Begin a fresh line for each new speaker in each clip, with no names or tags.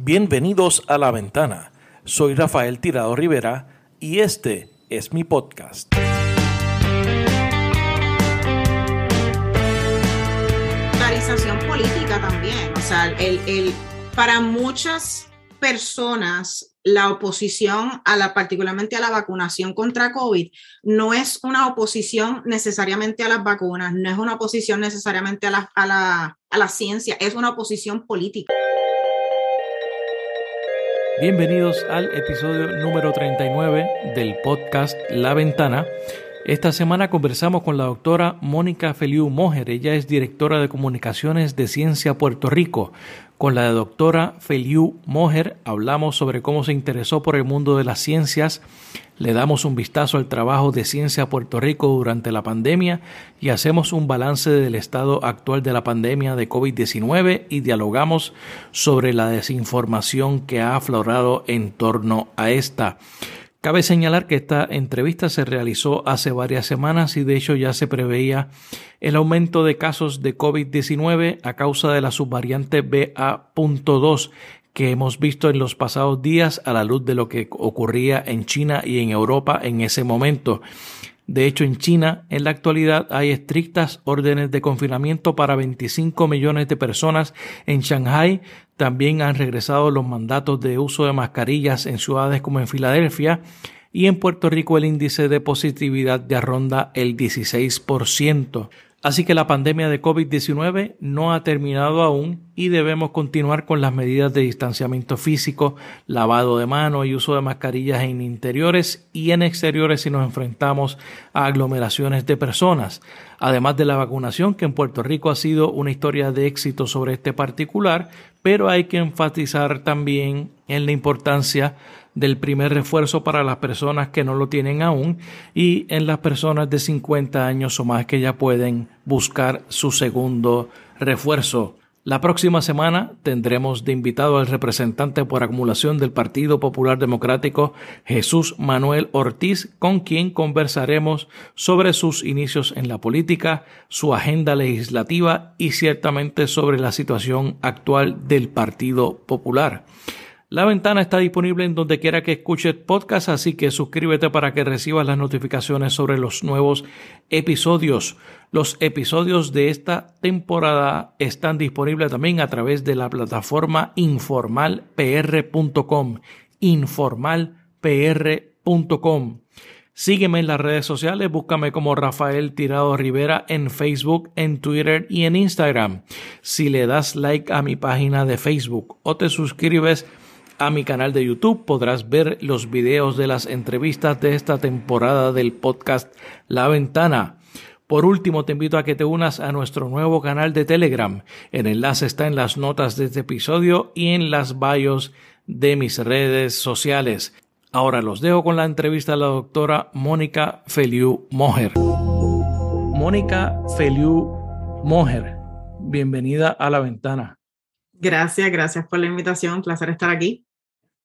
Bienvenidos a La Ventana. Soy Rafael Tirado Rivera y este es mi podcast.
Polarización política también. O sea, el, el, para muchas personas la oposición a la, particularmente a la vacunación contra COVID, no es una oposición necesariamente a las vacunas, no es una oposición necesariamente a la, a la, a la ciencia, es una oposición política.
Bienvenidos al episodio número 39 del podcast La Ventana. Esta semana conversamos con la doctora Mónica Feliu Mojer. Ella es directora de comunicaciones de Ciencia Puerto Rico. Con la doctora Feliu Mojer hablamos sobre cómo se interesó por el mundo de las ciencias, le damos un vistazo al trabajo de Ciencia Puerto Rico durante la pandemia y hacemos un balance del estado actual de la pandemia de COVID-19 y dialogamos sobre la desinformación que ha aflorado en torno a esta. Cabe señalar que esta entrevista se realizó hace varias semanas y de hecho ya se preveía el aumento de casos de COVID-19 a causa de la subvariante BA.2 que hemos visto en los pasados días a la luz de lo que ocurría en China y en Europa en ese momento. De hecho, en China, en la actualidad, hay estrictas órdenes de confinamiento para 25 millones de personas. En Shanghai también han regresado los mandatos de uso de mascarillas en ciudades como en Filadelfia. Y en Puerto Rico el índice de positividad ya ronda el 16%. Así que la pandemia de COVID-19 no ha terminado aún y debemos continuar con las medidas de distanciamiento físico, lavado de manos y uso de mascarillas en interiores y en exteriores si nos enfrentamos a aglomeraciones de personas. Además de la vacunación, que en Puerto Rico ha sido una historia de éxito sobre este particular, pero hay que enfatizar también en la importancia del primer refuerzo para las personas que no lo tienen aún y en las personas de 50 años o más que ya pueden buscar su segundo refuerzo. La próxima semana tendremos de invitado al representante por acumulación del Partido Popular Democrático, Jesús Manuel Ortiz, con quien conversaremos sobre sus inicios en la política, su agenda legislativa y ciertamente sobre la situación actual del Partido Popular. La ventana está disponible en donde quiera que escuches podcast, así que suscríbete para que recibas las notificaciones sobre los nuevos episodios. Los episodios de esta temporada están disponibles también a través de la plataforma informalpr.com. informalpr.com. Sígueme en las redes sociales, búscame como Rafael Tirado Rivera en Facebook, en Twitter y en Instagram. Si le das like a mi página de Facebook o te suscribes a mi canal de YouTube podrás ver los videos de las entrevistas de esta temporada del podcast La Ventana. Por último, te invito a que te unas a nuestro nuevo canal de Telegram. El enlace está en las notas de este episodio y en las bios de mis redes sociales. Ahora los dejo con la entrevista a la doctora Mónica Feliu Mojer. Mónica Feliu Mojer, bienvenida a la ventana.
Gracias, gracias por la invitación. Un placer estar aquí.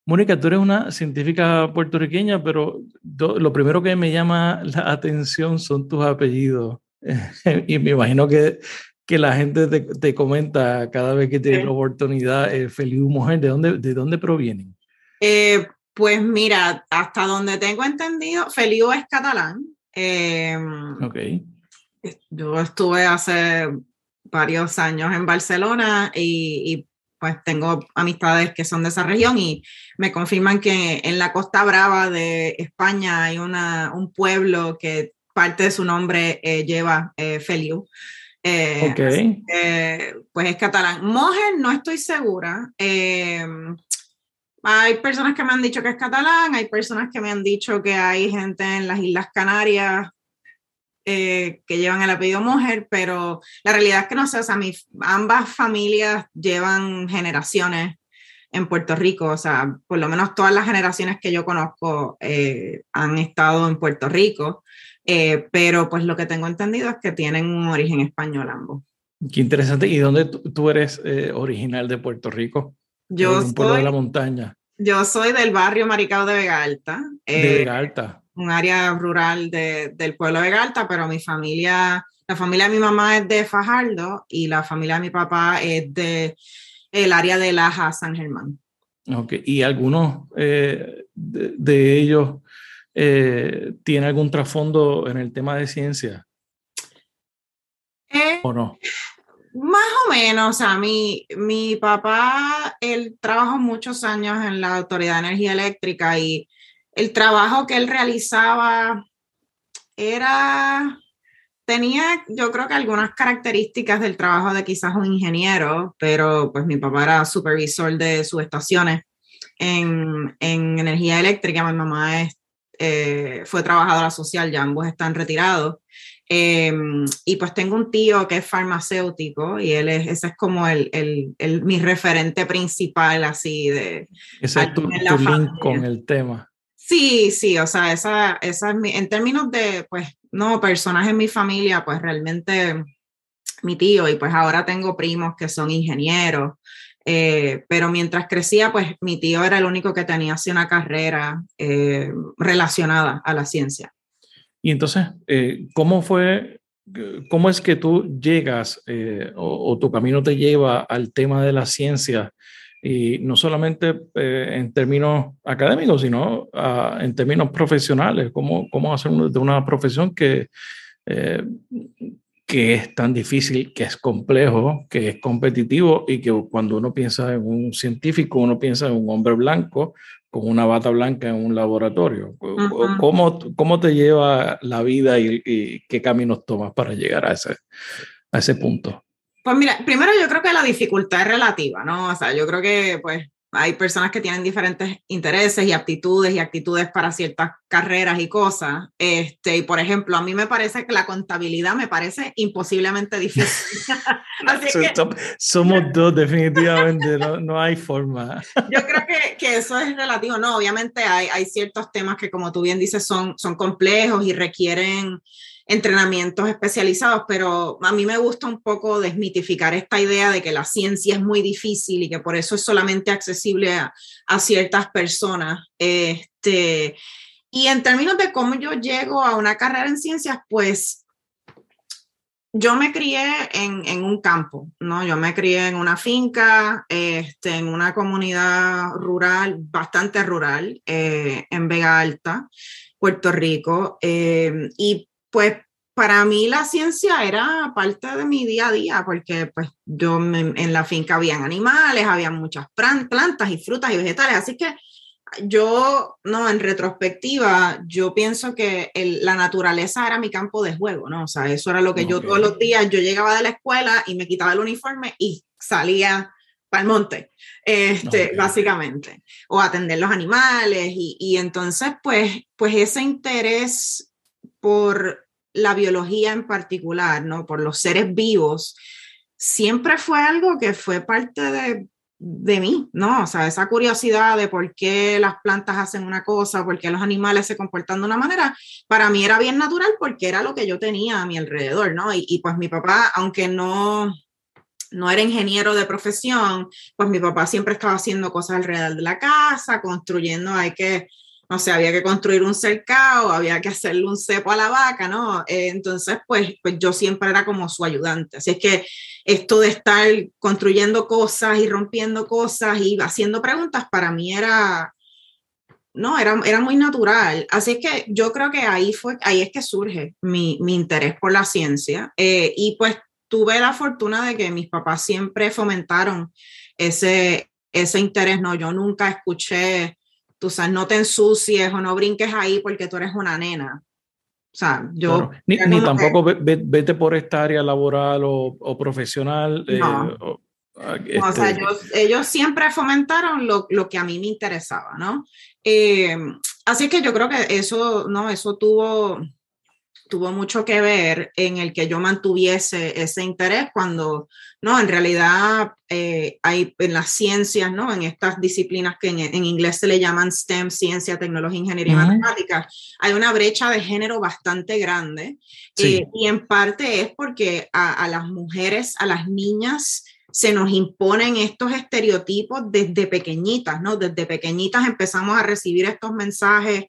Mónica, tú eres una científica puertorriqueña, pero lo primero que me llama la atención son tus apellidos. y me imagino que, que la gente te, comenta cada vez que tiene la oportunidad, eh, Feliz Mujer, ¿de dónde, ¿de dónde provienen?
Eh, pues mira, hasta donde tengo entendido, Feliu es catalán. Eh,
ok.
Yo estuve hace varios años en Barcelona y, y pues tengo amistades que son de esa región y me confirman que en la Costa Brava de España hay una, un pueblo que parte de su nombre eh, lleva eh, Feliu.
Eh,
pues es catalán. Mojer no estoy segura. hay personas que me han dicho que es catalán, hay personas que me han dicho que hay gente en las Islas Canarias eh, que llevan el apellido mujer, pero la realidad es que no sé, o sea, ambas familias llevan generaciones en Puerto Rico, o sea, por lo menos todas las generaciones que yo conozco eh, han estado en Puerto Rico, eh, pero pues lo que tengo entendido es que tienen un origen español ambos.
Qué interesante. ¿Y dónde tú, eres original de Puerto Rico?
Yo
un pueblo de la montaña.
Yo soy del barrio Maricao de Vega Alta.
de Vega Alta
un área rural del pueblo de Galta, pero mi familia, la familia de mi mamá es de Fajardo y la familia de mi papá es de el área de Laja, San Germán.
Okay. ¿Y algunos de, de, ellos tienen algún trasfondo en el tema de ciencia? ¿O no?
Más o menos, o sea, mi, mi papá, él trabajó muchos años en la Autoridad de Energía Eléctrica y el trabajo que él realizaba era, tenía yo creo que algunas características del trabajo de quizás un ingeniero, pero pues mi papá era supervisor de subestaciones en, en energía eléctrica, mi mamá es, eh, fue trabajadora social, ya ambos están retirados. Em, y pues tengo un tío que es farmacéutico y él es, ese es como el, el, el mi referente principal así de...
Ese es tu, link con el tema.
Sí, sí, o sea, esa, esa en términos de, pues, no, personas en mi familia, pues realmente mi tío y pues ahora tengo primos que son ingenieros, eh, pero mientras crecía, pues mi tío era el único que tenía así una carrera eh, relacionada a la ciencia.
Y entonces, eh, ¿cómo fue, cómo es que tú llegas o, tu camino te lleva al tema de la ciencia? Y no solamente eh, en términos académicos, sino ah, en términos profesionales. ¿Cómo, cómo hacer de una profesión que, que es tan difícil, que es complejo, que es competitivo y que cuando uno piensa en un científico, uno piensa en un hombre blanco con una bata blanca en un laboratorio. ¿Cómo, ¿Cómo, te lleva la vida y, qué caminos tomas para llegar a ese, a ese punto?
Pues mira, primero yo creo que la dificultad es relativa, ¿no? O sea, yo creo que pues hay personas que tienen diferentes intereses y aptitudes y actitudes para ciertas carreras y cosas. Este, y por ejemplo, a mí me parece que la contabilidad me parece imposiblemente difícil.
Somos dos, definitivamente, no, no, hay forma.
yo creo que, que, eso es relativo. No, obviamente hay, hay ciertos temas que, como tú bien dices, son, son complejos y requieren entrenamientos especializados, pero a mí me gusta un poco desmitificar esta idea de que la ciencia es muy difícil y que por eso es solamente accesible a, ciertas personas. Este, y en términos de cómo yo llego a una carrera en ciencias, pues yo me crié en, un campo, ¿no? Yo me crié en una finca, este, en una comunidad rural, bastante rural, eh, en Vega Alta, Puerto Rico. Eh, y pues para mí la ciencia era parte de mi día a día, porque pues yo en la finca habían animales, había muchas plantas y frutas y vegetales, así que yo, no, en retrospectiva, yo pienso que la naturaleza era mi campo de juego, ¿no? O sea, eso era lo que yo todos los días, yo llegaba de la escuela y me quitaba el uniforme y salía para el monte, este, básicamente, o atender los animales. Y, y entonces, pues, pues ese interés por la biología en particular, ¿no? Por los seres vivos, siempre fue algo que fue parte de, de mí, ¿no? O sea, esa curiosidad de por qué las plantas hacen una cosa, por qué los animales se comportan de una manera, para mí era bien natural porque era lo que yo tenía a mi alrededor, ¿no? Y, y pues mi papá, aunque no, no era ingeniero de profesión, pues mi papá siempre estaba haciendo cosas alrededor de la casa, construyendo, hay que no sé, había que construir un cercado, había que hacerle un cepo a la vaca, ¿no? Eh, entonces, pues, pues yo siempre era como su ayudante. Así es que esto de estar construyendo cosas y rompiendo cosas y haciendo preguntas, para mí era, no, era, era muy natural. Así es que yo creo que ahí, fue, ahí es que surge mi, mi interés por la ciencia. Eh, y pues tuve la fortuna de que mis papás siempre fomentaron ese, ese interés, ¿no? Yo nunca escuché tú sabes, no te ensucies o no brinques ahí porque tú eres una nena. O sea, yo...
Ni, tampoco vete por esta área laboral o, profesional.
Eh, no. o, ah, sea, este ellos, siempre fomentaron lo, lo, que a mí me interesaba, ¿no? Eh, así que yo creo que eso, no, eso tuvo, tuvo mucho que ver en el que yo mantuviese ese interés cuando, no, en realidad eh, hay en las ciencias, ¿no? En estas disciplinas que en, inglés se le llaman STEM, ciencia, tecnología, ingeniería y matemática, hay una brecha de género bastante grande eh, y en parte es porque a, las mujeres, a las niñas, se nos imponen estos estereotipos desde pequeñitas, ¿no? Desde pequeñitas empezamos a recibir estos mensajes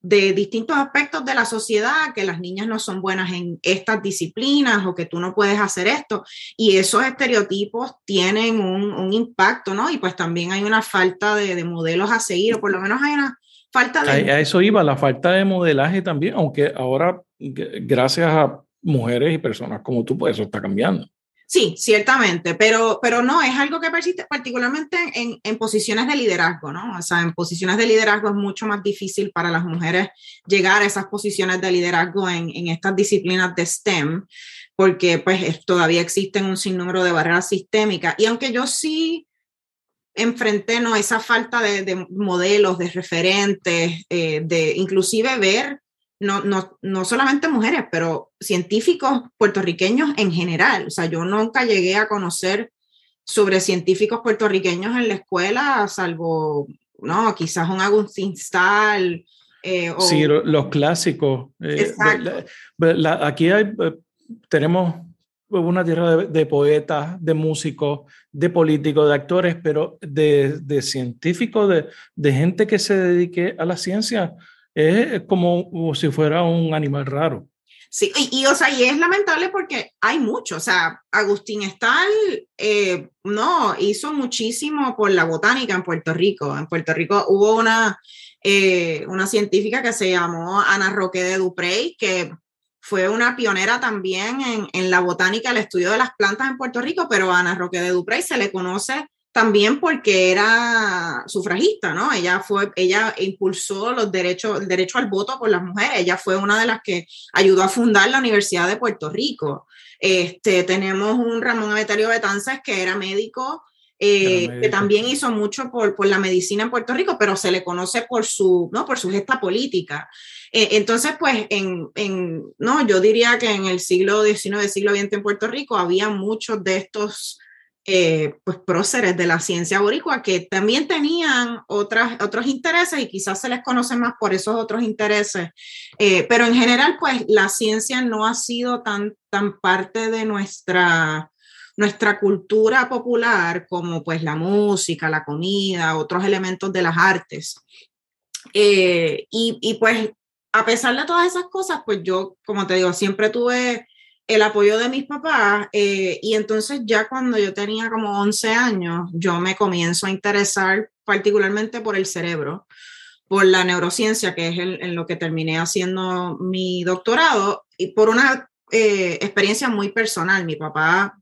de distintos aspectos de la sociedad, que las niñas no son buenas en estas disciplinas o que tú no puedes hacer esto. Y esos estereotipos tienen un, impacto, ¿no? Y pues también hay una falta de, modelos a seguir, o por lo menos hay una falta de...
A, eso iba, la falta de modelaje también, aunque ahora, gracias a mujeres y personas como tú, pues eso está cambiando.
Sí, ciertamente, pero, pero no, es algo que persiste particularmente en, en, posiciones de liderazgo, ¿no? O sea, en posiciones de liderazgo es mucho más difícil para las mujeres llegar a esas posiciones de liderazgo en, en estas disciplinas de STEM, porque pues todavía existen un sinnúmero de barreras sistémicas. Y aunque yo sí enfrenté ¿no? esa falta de, de modelos, de referentes, eh, de inclusive ver no, no, no solamente mujeres, pero científicos puertorriqueños en general. O sea, yo nunca llegué a conocer sobre científicos puertorriqueños en la escuela, salvo, no, quizás un Agustín Stahl.
Eh, sí, los clásicos. Eh, aquí hay, eh, tenemos una tierra de, poetas, de músicos, de políticos, de actores, pero de, de científicos, de, de, gente que se dedique a la ciencia, es como si fuera un animal raro.
Sí, y, o sea, y es lamentable porque hay mucho, o sea, Agustín Estal, eh, no, hizo muchísimo por la botánica en Puerto Rico. En Puerto Rico hubo una, eh, una científica que se llamó Ana Roque de Duprey, que fue una pionera también en, en, la botánica, el estudio de las plantas en Puerto Rico, pero a Ana Roque de Duprey se le conoce también porque era sufragista, ¿no? Ella fue, ella impulsó los derechos, el derecho al voto por las mujeres. Ella fue una de las que ayudó a fundar la Universidad de Puerto Rico. Este, tenemos un Ramón Avetario Betanzas que era médico, eh, que también hizo mucho por, por, la medicina en Puerto Rico, pero se le conoce por su, ¿no? por su gesta política. Eh, entonces, pues, en, en, no, yo diría que en el siglo XIX, siglo XX en Puerto Rico había muchos de estos eh, pues próceres de la ciencia boricua que también tenían otras, otros intereses y quizás se les conoce más por esos otros intereses. Eh, pero en general, pues la ciencia no ha sido tan, tan parte de nuestra, nuestra cultura popular como pues la música, la comida, otros elementos de las artes. Eh, y, y pues a pesar de todas esas cosas, pues yo, como te digo, siempre tuve el apoyo de mis papás eh, y entonces ya cuando yo tenía como 11 años, yo me comienzo a interesar particularmente por el cerebro, por la neurociencia, que es en lo que terminé haciendo mi doctorado, y por una eh, experiencia muy personal. Mi papá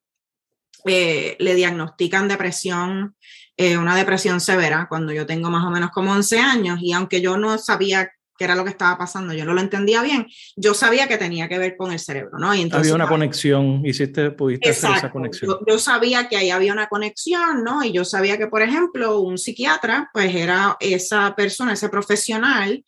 eh, le diagnostican depresión, una depresión severa, cuando yo tengo más o menos como 11 años, y aunque yo no sabía qué era lo que estaba pasando, yo no lo entendía bien, yo sabía que tenía que ver con el cerebro, ¿no?
Y entonces, había una conexión, hiciste, pudiste hacer esa conexión.
Yo, sabía que ahí había una conexión, ¿no? Y yo sabía que, por ejemplo, un psiquiatra, pues era esa persona, ese profesional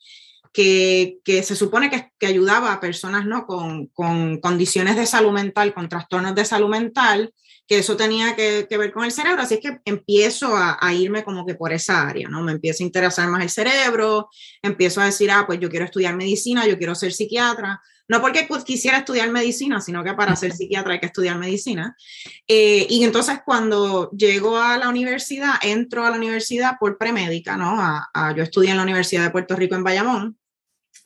que, que se supone que, que, ayudaba a personas, ¿no? Con, con condiciones de salud mental, con trastornos de salud mental, que eso tenía que, ver con el cerebro, así que empiezo a, irme como que por esa área, ¿no? Me empieza a interesar más el cerebro, empiezo a decir, ah, pues yo quiero estudiar medicina, yo quiero ser psiquiatra, no porque quisiera estudiar medicina, sino que para ser psiquiatra hay que estudiar medicina. Eh, y entonces cuando llego a la universidad, entro a la universidad por premédica, ¿no? yo estudié en la Universidad de Puerto Rico en Bayamón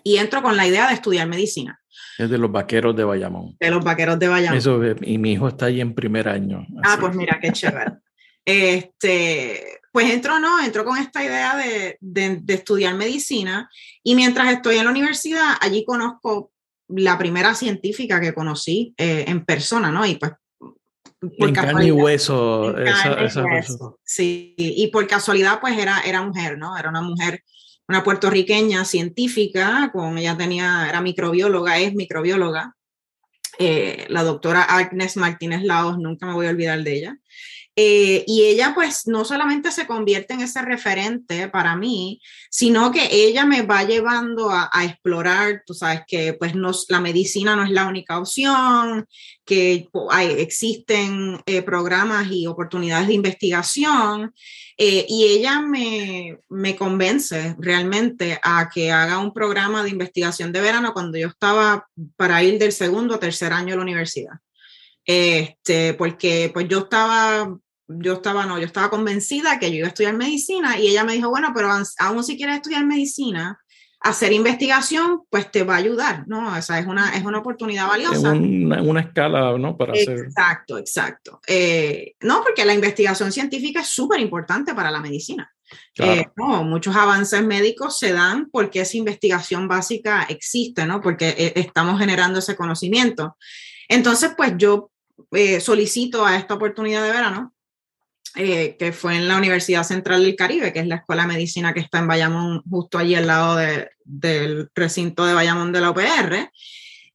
y entro con la idea de estudiar medicina.
Es de los vaqueros de Bayamón.
De los vaqueros de Bayamón.
Eso, y mi hijo está ahí en primer año.
Ah, pues mira, qué chévere. este, pues entro, ¿no? Entro con esta idea de, de, estudiar medicina y mientras estoy en la universidad, allí conozco la primera científica que conocí eh, en persona, ¿no? Y pues
por carne y hueso.
Sí, y por casualidad, pues era, era mujer, ¿no? Era una mujer una puertorriqueña científica, con ella tenía, era microbióloga, es microbióloga, eh, la doctora Agnes Martínez Laos, nunca me voy a olvidar de ella. Eh, y ella pues no solamente se convierte en ese referente para mí, sino que ella me va llevando a, explorar, tú sabes que pues no, la medicina no es la única opción, que existen eh, programas y oportunidades de investigación. Eh, y ella me, me convence realmente a que haga un programa de investigación de verano cuando yo estaba para ir del segundo o tercer año a la universidad. Este, porque pues yo estaba yo estaba, no, yo estaba convencida que yo iba a estudiar medicina y ella me dijo, bueno, pero aún si quieres estudiar medicina, hacer investigación, pues te va a ayudar, ¿no? O sea, es una, es una oportunidad valiosa.
Una, una escala, ¿no?
Para hacer... Exacto, exacto. Eh, no, porque la investigación científica es súper importante para la medicina. Eh, no, muchos avances médicos se dan porque esa investigación básica existe, ¿no? Porque eh, estamos generando ese conocimiento. Entonces, pues yo solicito a esta oportunidad de verano eh, que fue en la Universidad Central del Caribe, que es la escuela de medicina que está en Bayamón, justo allí al lado del recinto de Bayamón de la UPR.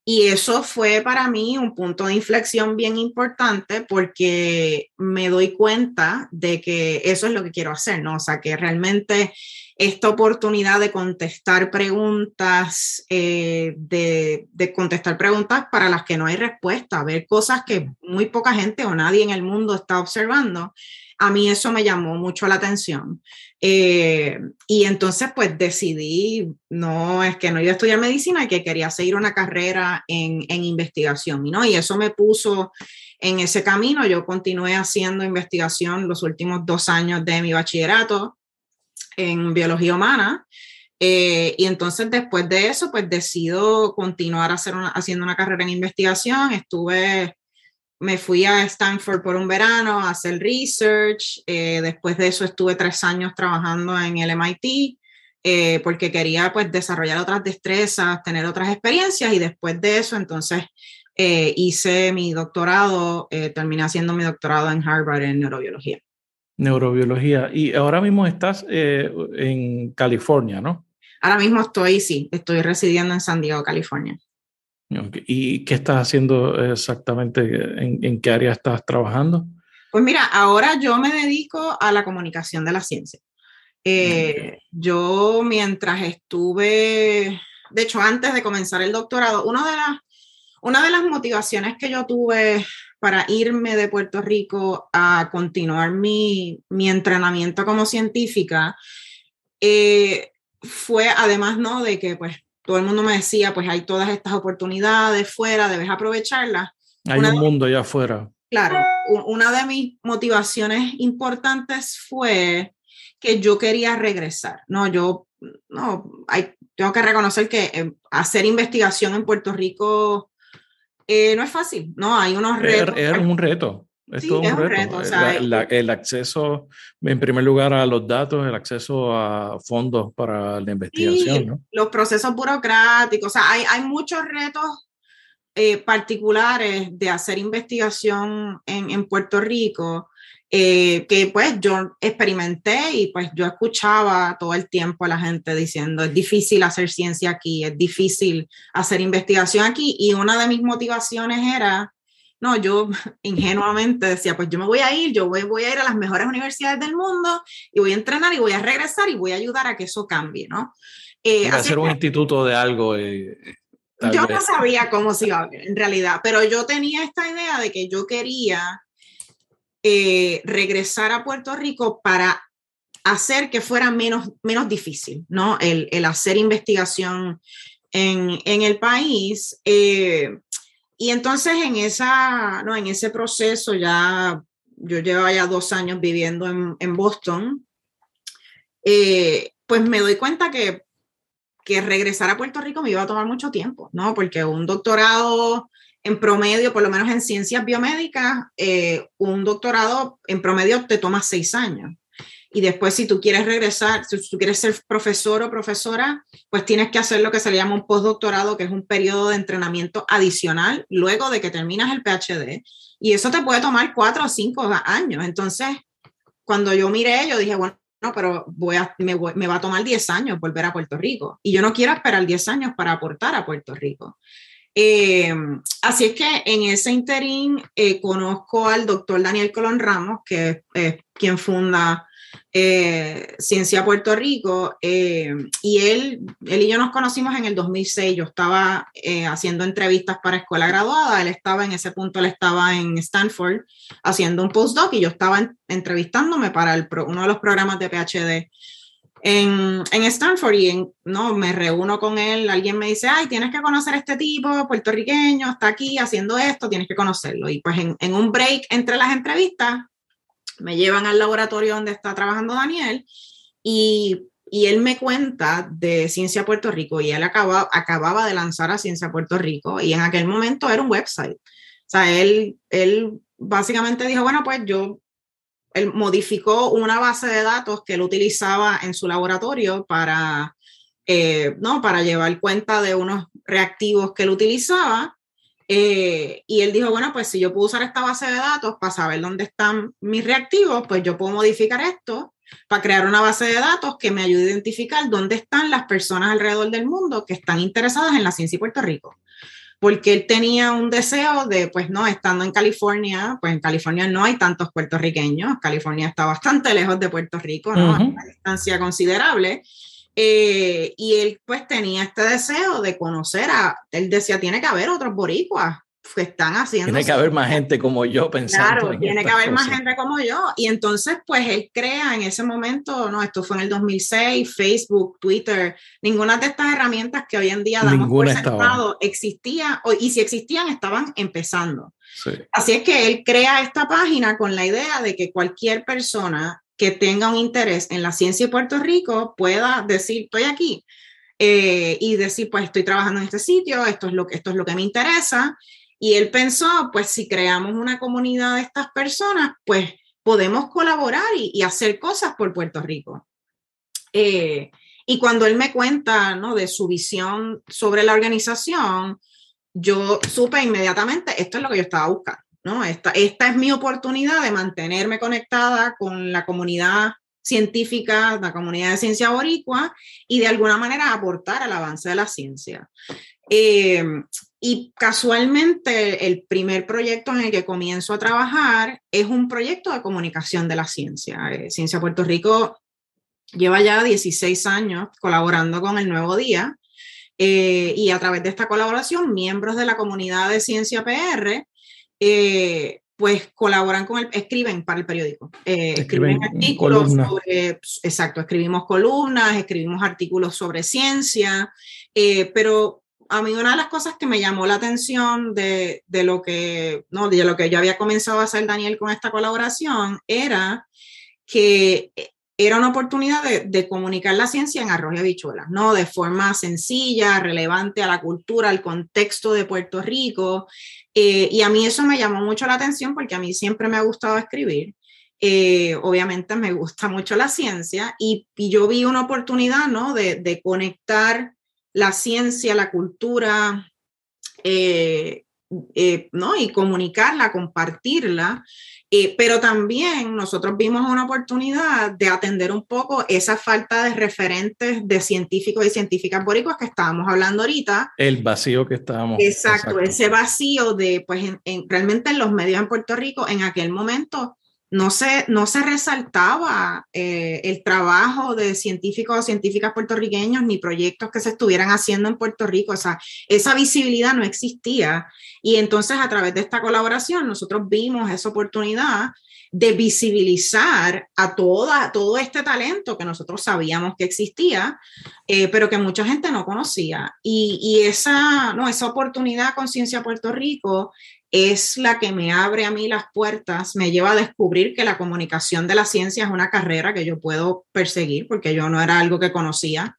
Y eso fue para mí un punto de inflexión bien importante porque me doy cuenta de que eso es lo que quiero hacer, ¿no? O sea, que realmente esta oportunidad de contestar preguntas, eh, de, de, contestar preguntas para las que no hay respuesta, ver cosas que muy poca gente o nadie en el mundo está observando, a mí eso me llamó mucho la atención. Eh, y entonces pues decidí, no es que no iba a estudiar medicina, y que quería seguir una carrera en, en investigación, ¿no? Y eso me puso en ese camino. Yo continué haciendo investigación los últimos dos años de mi bachillerato en biología humana. Eh, y entonces después de eso, pues decido continuar hacer haciendo una carrera en investigación. Estuve me fui a Stanford por un verano a hacer research. Eh, después de eso estuve tres años trabajando en el MIT eh, porque quería pues desarrollar otras destrezas, tener otras experiencias y después de eso entonces eh, hice mi doctorado, terminé haciendo mi doctorado en Harvard en neurobiología.
Neurobiología. Y ahora mismo estás en California, ¿no?
Ahora mismo estoy, sí, estoy residiendo en San Diego, California.
¿Y qué estás haciendo exactamente? ¿En, qué área estás trabajando?
Pues mira, ahora yo me dedico a la comunicación de la ciencia. Eh, yo mientras estuve, de hecho antes de comenzar el doctorado, una de las, una de las motivaciones que yo tuve para irme de Puerto Rico a continuar mi, mi entrenamiento como científica eh, fue además, ¿no? De que pues todo el mundo me decía, pues hay todas estas oportunidades fuera, debes aprovecharlas.
Hay un mundo allá afuera.
Claro, una de mis motivaciones importantes fue que yo quería regresar, ¿no? Yo, no, hay, tengo que reconocer que eh, hacer investigación en Puerto Rico eh, no es fácil, ¿no? Hay unos retos.
Es, un reto. Es todo un reto. el acceso, en primer lugar, a los datos, el acceso a fondos para la investigación. ¿no?
Los procesos burocráticos, o sea, hay, hay muchos retos eh, particulares de hacer investigación en, en Puerto Rico. Eh, que pues yo experimenté y pues yo escuchaba todo el tiempo a la gente diciendo es difícil hacer ciencia aquí, es difícil hacer investigación aquí y una de mis motivaciones era no, yo ingenuamente decía, pues yo me voy a ir, yo voy, voy a ir a las mejores universidades del mundo y voy a entrenar y voy a regresar y voy a ayudar a que eso cambie, ¿no?
Eh, hacer un instituto de algo. Eh,
yo no sabía cómo se iba a ver, en realidad, pero yo tenía esta idea de que yo quería eh, regresar a Puerto Rico para hacer que fuera menos, menos difícil, ¿no? El, el hacer investigación en, en el país. Eh, y entonces en, esa, no, en ese proceso ya, yo llevaba ya dos años viviendo en, Boston, eh, pues me doy cuenta que, que regresar a Puerto Rico me iba a tomar mucho tiempo, ¿no? Porque un doctorado en promedio, por lo menos en ciencias biomédicas, eh, un doctorado en promedio te toma seis años. Y después, si tú quieres regresar, si tú quieres ser profesor o profesora, pues tienes que hacer lo que se le llama un postdoctorado, que es un periodo de entrenamiento adicional luego de que terminas el PhD. Y eso te puede tomar cuatro o cinco años. Entonces, cuando yo miré, yo dije, bueno, no, pero voy a, me, va a tomar 10 años volver a Puerto Rico. Y yo no quiero esperar 10 años para aportar a Puerto Rico. Eh, así es que en ese interín eh, conozco al doctor Daniel Colón Ramos, que es quien funda eh, Ciencia Puerto Rico, eh, y él, él y yo nos conocimos en el 2006, yo estaba eh, haciendo entrevistas para escuela graduada, él estaba en ese punto, él estaba en Stanford haciendo un postdoc y yo estaba entrevistándome para el uno de los programas de PhD. En, en, Stanford y no me reúno con él, alguien me dice, ay, tienes que conocer a este tipo puertorriqueño, está aquí haciendo esto, tienes que conocerlo. Y pues en, en un break entre las entrevistas, me llevan al laboratorio donde está trabajando Daniel y, y él me cuenta de Ciencia Puerto Rico y él acaba, acababa de lanzar a Ciencia Puerto Rico y en aquel momento era un website. O sea, él, él básicamente dijo, bueno, pues yo, él modificó una base de datos que él utilizaba en su laboratorio para, eh, no, para llevar cuenta de unos reactivos que él utilizaba eh, y él dijo, bueno, pues si yo puedo usar esta base de datos para saber dónde están mis reactivos, pues yo puedo modificar esto para crear una base de datos que me ayude a identificar dónde están las personas alrededor del mundo que están interesadas en la ciencia y Puerto Rico. Porque él tenía un deseo de, pues no, estando en California, pues en California no hay tantos puertorriqueños, California está bastante lejos de Puerto Rico, ¿no? una distancia considerable. Eh, y él pues tenía este deseo de conocer a, él decía, tiene que haber otros boricuas que están haciendo.
Tiene que haber más gente como yo pensando.
Claro, tiene que haber más gente como yo. Y entonces pues él crea en ese momento, no, esto fue en el 2006, Facebook, Twitter, ninguna de estas herramientas que hoy en día damos por sentado existía, y si existían estaban empezando. Así es que él crea esta página con la idea de que cualquier persona que tenga un interés en la ciencia de Puerto Rico pueda decir, estoy aquí, eh, y decir, pues estoy trabajando en este sitio, esto es, lo, esto es lo que me interesa. Y él pensó, pues si creamos una comunidad de estas personas, pues podemos colaborar y, hacer cosas por Puerto Rico. Eh, y cuando él me cuenta ¿no? de su visión sobre la organización, yo supe inmediatamente, esto es lo que yo estaba buscando. ¿No? Esta, esta es mi oportunidad de mantenerme conectada con la comunidad científica, la comunidad de ciencia boricua y de alguna manera aportar al avance de la ciencia. Eh, y casualmente el primer proyecto en el que comienzo a trabajar es un proyecto de comunicación de la ciencia. Eh, ciencia Puerto Rico lleva ya 16 años colaborando con el Nuevo Día eh, y a través de esta colaboración miembros de la comunidad de ciencia PR eh, pues colaboran con el, escriben para el periódico, eh, escriben, artículos sobre, exacto, escribimos columnas, escribimos artículos sobre ciencia, eh, pero a mí una de las cosas que me llamó la atención de, de, lo que, no, de lo que yo había comenzado a hacer Daniel con esta colaboración era que era una oportunidad de, de, comunicar la ciencia en arroz y habichuelas, ¿no? De forma sencilla, relevante a la cultura, al contexto de Puerto Rico, eh, y a mí eso me llamó mucho la atención porque a mí siempre me ha gustado escribir. Eh, obviamente me gusta mucho la ciencia y, yo vi una oportunidad ¿no? de, conectar la ciencia, la cultura, eh, ¿no? y comunicarla, compartirla eh, pero también nosotros vimos una oportunidad de atender un poco esa falta de referentes de científicos y científicas boricuas que estábamos hablando ahorita.
El vacío que estábamos.
Exacto, ese vacío de, pues, realmente en los medios en Puerto Rico en aquel momento no se, no se resaltaba eh, el trabajo de científicos o científicas puertorriqueños ni proyectos que se estuvieran haciendo en Puerto Rico. O sea, esa visibilidad no existía. Y entonces a través de esta colaboración nosotros vimos esa oportunidad de visibilizar a toda, todo este talento que nosotros sabíamos que existía, eh, pero que mucha gente no conocía. Y, y, esa, no, esa oportunidad con Ciencia Puerto Rico es la que me abre a mí las puertas, me lleva a descubrir que la comunicación de la ciencia es una carrera que yo puedo perseguir, porque yo no era algo que conocía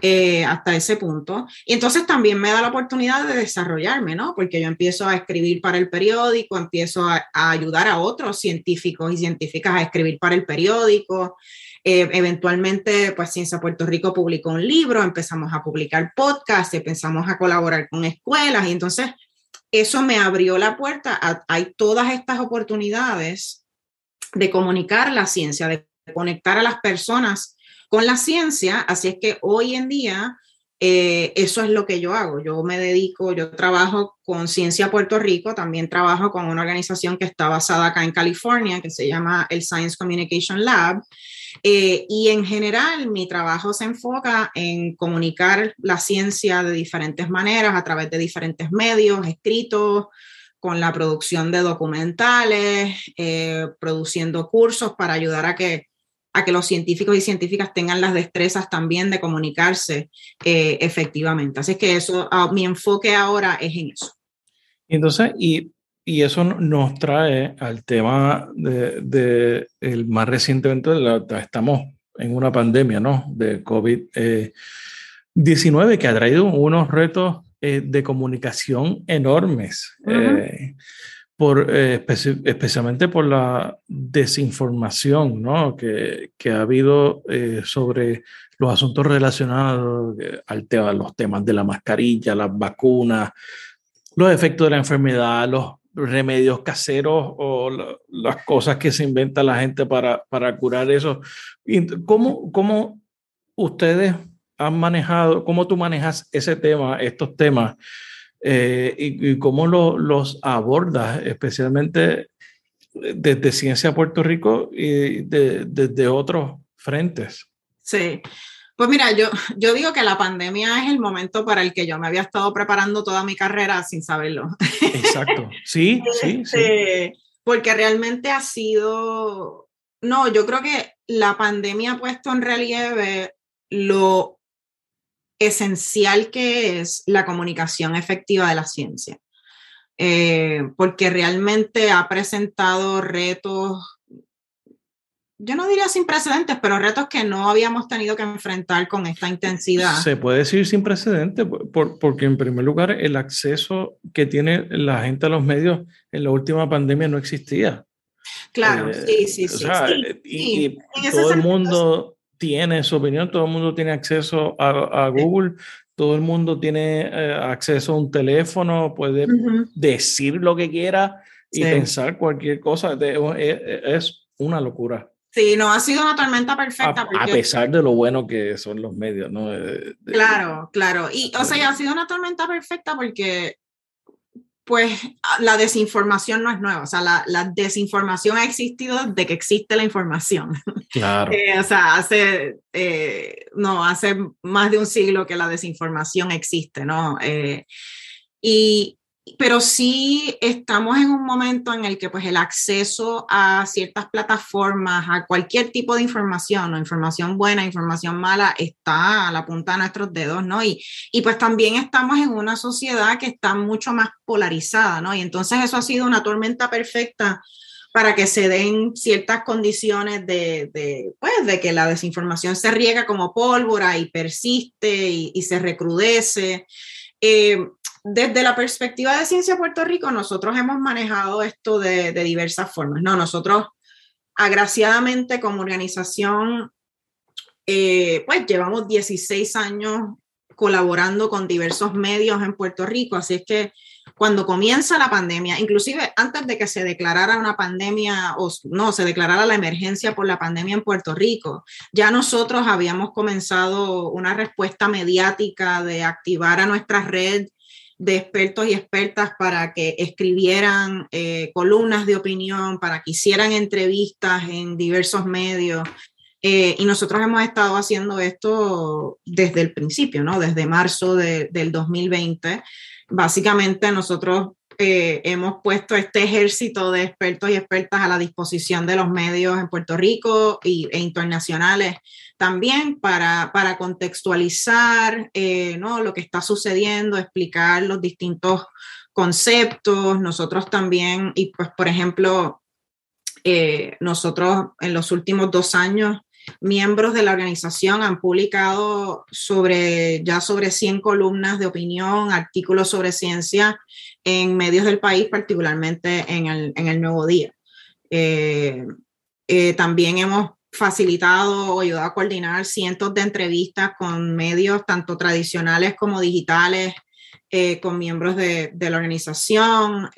eh, hasta ese punto. Y entonces también me da la oportunidad de desarrollarme, ¿no? Porque yo empiezo a escribir para el periódico, empiezo a, ayudar a otros científicos y científicas a escribir para el periódico. Eh, eventualmente, pues Ciencia Puerto Rico publicó un libro, empezamos a publicar podcasts, empezamos a colaborar con escuelas y entonces eso me abrió la puerta. hay todas estas oportunidades de comunicar la ciencia, de conectar a las personas con la ciencia. Así es que hoy en día eh, eso es lo que yo hago. Yo me dedico, yo trabajo con Ciencia Puerto Rico, también trabajo con una organización que está basada acá en California, que se llama el Science Communication Lab. Eh, y en general, mi trabajo se enfoca en comunicar la ciencia de diferentes maneras, a través de diferentes medios, escritos, con la producción de documentales, eh, produciendo cursos para ayudar a que, a que los científicos y científicas tengan las destrezas también de comunicarse eh, efectivamente. Así que eso, ah, mi enfoque ahora es en eso.
Entonces, y y eso nos trae al tema de, el más recientemente, estamos en una pandemia, ¿no? De COVID-19 que ha traído unos retos eh, de comunicación enormes, eh, por, eh, especialmente por la desinformación ¿no? que, que ha habido sobre los asuntos relacionados al tema, los temas de la mascarilla, las vacunas, los efectos de la enfermedad, los remedios caseros o las cosas que se inventa la gente para, para curar eso. ¿Cómo, ¿Cómo ustedes han manejado, cómo tú manejas ese tema, estos temas, eh, y, cómo los abordas, especialmente desde Ciencia Puerto Rico y desde otros frentes?
Sí, pues mira, yo, yo digo que la pandemia es el momento para el que yo me había estado preparando toda mi carrera sin saberlo.
Exacto, sí, sí, sí. Este,
porque realmente ha sido, no, yo creo que la pandemia ha puesto en relieve lo esencial que es la comunicación efectiva de la ciencia. Eh, porque realmente ha presentado retos yo no diría sin precedentes, pero retos que no habíamos tenido que enfrentar con esta intensidad.
Se puede decir sin precedentes, porque en primer lugar el acceso que tiene la gente a los medios en la última pandemia no existía.
Claro, eh, sí, sí, sí.
y, todo el mundo tiene su opinión, todo el mundo tiene acceso a, Google, todo el mundo tiene eh, acceso a un teléfono, puede decir lo que quiera y pensar cualquier cosa. Eh, es una locura.
Sí, no ha sido una tormenta perfecta.
A, pesar de lo bueno que son los medios, ¿no?
claro, claro. Y, o sea, ha sido una tormenta perfecta porque, pues, la desinformación no es nueva. O sea, la, la desinformación ha existido desde que existe la información.
Claro.
Eh, o sea, hace, eh, no, hace más de un siglo que la desinformación existe, ¿no? Eh, y, pero sí estamos en un momento en el que pues el acceso a ciertas plataformas, a cualquier tipo de información, o información buena, información mala, está a la punta de nuestros dedos, ¿no? Y, y pues también estamos en una sociedad que está mucho más polarizada, ¿no? Y entonces eso ha sido una tormenta perfecta para que se den ciertas condiciones de, de, pues, de que la desinformación se riega como pólvora y persiste y, se recrudece. Eh, desde la perspectiva de Ciencia Puerto Rico, nosotros hemos manejado esto de, diversas formas. No, nosotros, agraciadamente, como organización, eh, pues llevamos 16 años colaborando con diversos medios en Puerto Rico, así es que cuando comienza la pandemia, inclusive antes de que se declarara una pandemia o no, se declarara la emergencia por la pandemia en Puerto Rico, ya nosotros habíamos comenzado una respuesta mediática de activar a nuestra red de expertos y expertas para que escribieran eh, columnas de opinión, para que hicieran entrevistas en diversos medios. Eh, y nosotros hemos estado haciendo esto desde el principio, ¿no? Desde marzo del 2020. Básicamente nosotros hemos puesto este ejército de expertos y expertas a la disposición de los medios en Puerto Rico y, e internacionales también para, para contextualizar eh, ¿no? lo que está sucediendo, explicar los distintos conceptos. Nosotros también, y pues por ejemplo, eh, nosotros en los últimos dos años miembros de la organización han publicado sobre ya sobre 100 columnas de opinión, artículos sobre ciencia en medios del país, particularmente en el, en el Nuevo Día. Eh, eh, también hemos facilitado o ayudado a coordinar cientos de entrevistas con medios tanto tradicionales como digitales, eh, con miembros de, de la organización,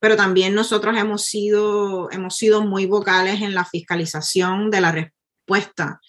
pero también nosotros hemos sido, hemos sido muy vocales en la fiscalización de la respuesta,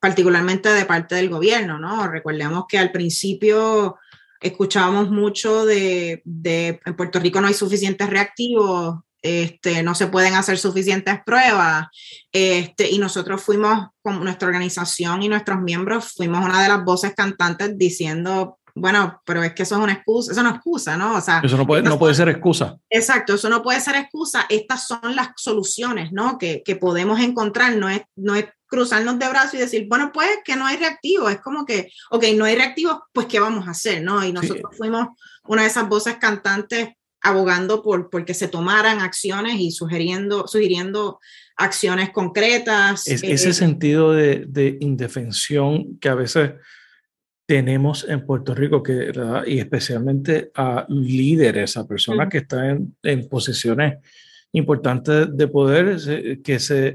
particularmente de parte del gobierno, ¿no? Recordemos que al principio escuchábamos mucho de, de, en Puerto Rico no hay suficientes reactivos, este, no se pueden hacer suficientes pruebas, este, y nosotros fuimos, con nuestra organización y nuestros miembros, fuimos una de las voces cantantes diciendo, bueno, pero es que eso es una excusa, eso no es excusa, ¿no? O sea,
eso no puede, no puede ser excusa.
Exacto, eso no puede ser excusa. Estas son las soluciones, ¿no? Que, que podemos encontrar, no es, no es cruzarnos de brazos y decir, bueno, pues que no hay reactivos, es como que, ok, no hay reactivos, pues ¿qué vamos a hacer? ¿no? Y nosotros fuimos una de esas voces cantantes abogando por, por que se tomaran acciones y sugiriendo, sugiriendo acciones concretas.
ese sentido de, de, indefensión que a veces tenemos en Puerto Rico, que, y especialmente a líderes, a personas que están en, posiciones importantes de poder, que se,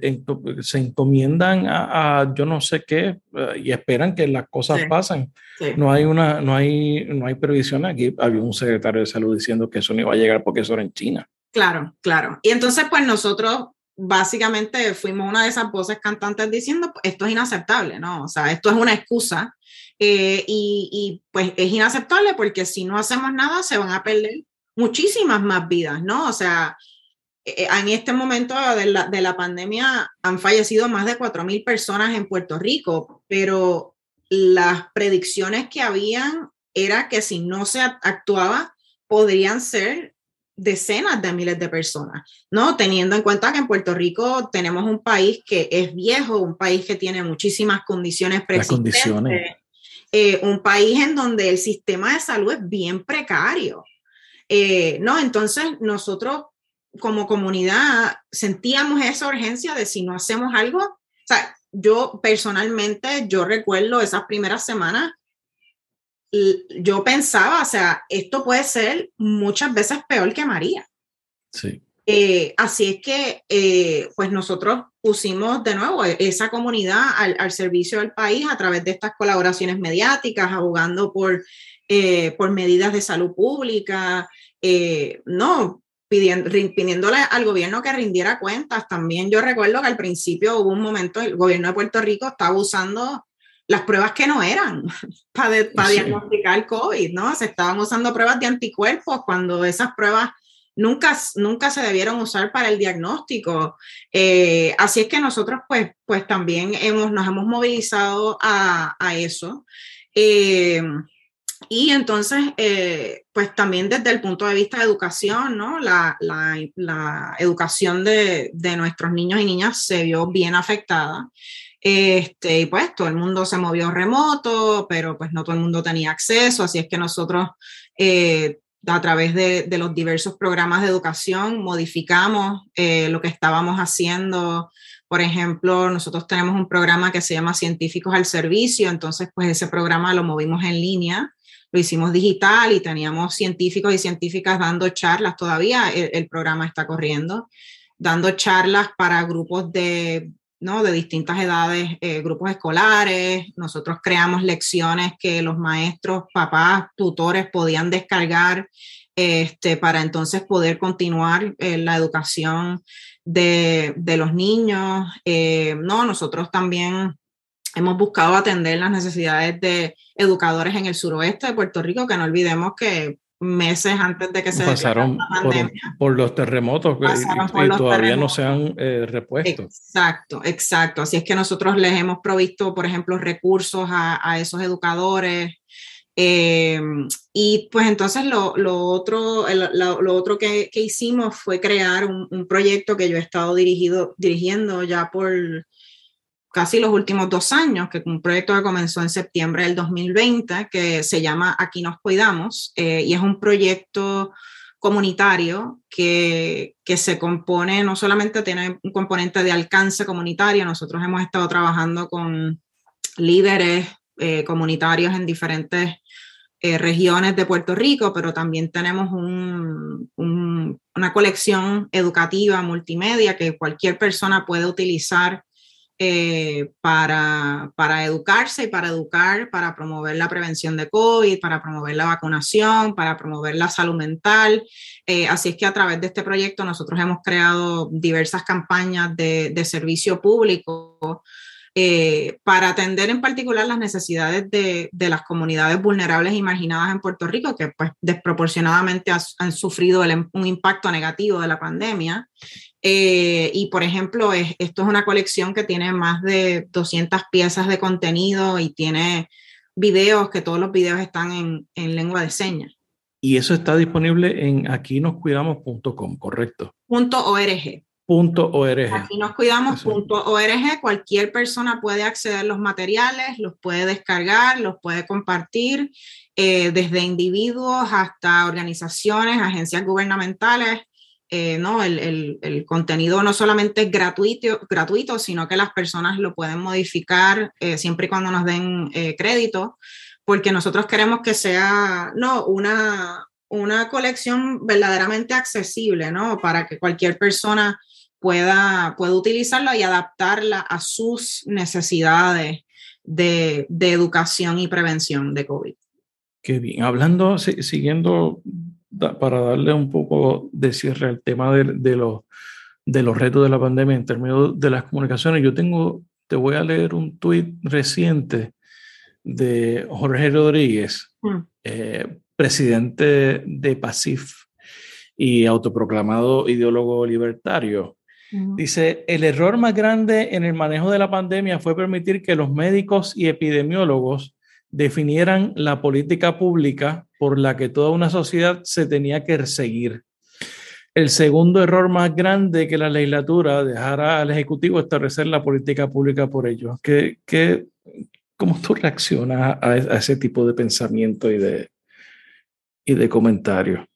se encomiendan a, yo no sé qué eh, y esperan que las cosas pasen. No hay una, no hay, no hay previsión aquí. Había un secretario de salud diciendo que eso no iba a llegar porque eso era en China.
Claro, claro. Y entonces, pues nosotros básicamente fuimos una de esas voces cantantes diciendo, esto es inaceptable, ¿no? O sea, esto es una excusa eh, y, pues es inaceptable porque si no hacemos nada se van a perder muchísimas más vidas, ¿no? O sea, eh, eh, en este momento de la, de la pandemia han fallecido más de 4.000 personas en Puerto Rico, pero las predicciones que habían era que si no se actuaba, podrían ser decenas de miles de personas, ¿no? Teniendo en cuenta que en Puerto Rico tenemos un país que es viejo, un país que tiene muchísimas condiciones preexistentes, condiciones. Eh, un país en donde el sistema de salud es bien precario. Eh, no, entonces nosotros como comunidad sentíamos esa urgencia de si no hacemos algo, o sea, yo personalmente, yo recuerdo esas primeras semanas, yo pensaba, o sea, esto puede ser muchas veces peor que María.
Sí.
Eh, así es que, pues nosotros pusimos de nuevo esa comunidad al, servicio del país a través de estas colaboraciones mediáticas, abogando por, eh, por medidas de salud pública, eh, no, pidiendo, pidiéndole al gobierno que rindiera cuentas. También yo recuerdo que al principio hubo un momento, el gobierno de Puerto Rico estaba usando las pruebas que no eran para, para diagnosticar COVID, ¿no? Se estaban usando pruebas de anticuerpos cuando esas pruebas nunca, nunca se debieron usar para el diagnóstico. Eh, así es que nosotros pues, pues también hemos, nos hemos movilizado a, a eso. Eh, y entonces, eh, pues también desde el punto de vista de educación, ¿no? La, la, educación de, de, nuestros niños y niñas se vio bien afectada. Este, y pues todo el mundo se movió remoto, pero pues no todo el mundo tenía acceso, así es que nosotros eh, a través de, los diversos programas de educación modificamos eh, lo que estábamos haciendo. Por ejemplo, nosotros tenemos un programa que se llama Científicos al Servicio, entonces pues ese programa lo movimos en línea, lo hicimos digital y teníamos científicos y científicas dando charlas, todavía el programa está corriendo, dando charlas para grupos de ¿no? de distintas edades, eh, grupos escolares. Nosotros creamos lecciones que los maestros, papás, tutores podían descargar este, para entonces poder continuar eh, la educación de, de los niños. Eh, no, nosotros también hemos buscado atender las necesidades de educadores en el suroeste de Puerto Rico, que no olvidemos que meses antes de que se
pasaron por, los terremotos y, todavía no se han eh, repuesto.
Exacto, exacto. Así es que nosotros les hemos provisto, por ejemplo, recursos a, esos educadores. Eh, y pues entonces lo, otro, lo, otro que, hicimos fue crear un, un, proyecto que yo he estado dirigido, dirigiendo ya por casi los últimos dos años, que un proyecto que comenzó en septiembre del 2020, que se llama Aquí nos cuidamos, eh, y es un proyecto comunitario que, que, se compone, no solamente tiene un componente de alcance comunitario, nosotros hemos estado trabajando con líderes eh, comunitarios en diferentes eh, regiones de Puerto Rico, pero también tenemos un, una colección educativa multimedia que cualquier persona puede utilizar eh, para, para educarse y para educar, para promover la prevención de COVID, para promover la vacunación, para promover la salud mental. Eh, así es que a través de este proyecto nosotros hemos creado diversas campañas de, servicio público eh, para atender en particular las necesidades de, de, las comunidades vulnerables y marginadas en Puerto Rico, que pues desproporcionadamente han sufrido un impacto negativo de la pandemia. Eh, y por ejemplo, esto es una colección que tiene más de 200 piezas de contenido y tiene videos, que todos los videos están en, en lengua de señas.
Y eso está disponible en aquinoscuidamos.com, ¿correcto?
Punto .org.
.org.
Aquí nos cuidamos .org. Cualquier persona puede acceder a los materiales, los puede descargar, los puede compartir, eh, desde individuos hasta organizaciones, agencias gubernamentales. Eh, no, el, contenido no solamente es gratuito, gratuito, sino que las personas lo pueden modificar eh, siempre y cuando nos den crédito, porque nosotros queremos que sea no, una, una colección verdaderamente accesible, ¿no? Para que cualquier persona pueda, pueda utilizarla y adaptarla a sus necesidades de, de educación y prevención de COVID.
Qué bien. Hablando, siguiendo, para darle un poco de cierre al tema de, de, los, de los retos de la pandemia en términos de las comunicaciones, yo tengo, te voy a leer un tuit reciente de Jorge Rodríguez, mm. eh, presidente de PASIF y autoproclamado ideólogo libertario. Dice, el error más grande en el manejo de la pandemia fue permitir que los médicos y epidemiólogos definieran la política pública por la que toda una sociedad se tenía que seguir. El segundo error más grande que la legislatura dejara al Ejecutivo establecer la política pública por ellos. ¿Qué, qué, ¿Cómo tú reaccionas a, ese tipo de pensamiento y de, y de comentario?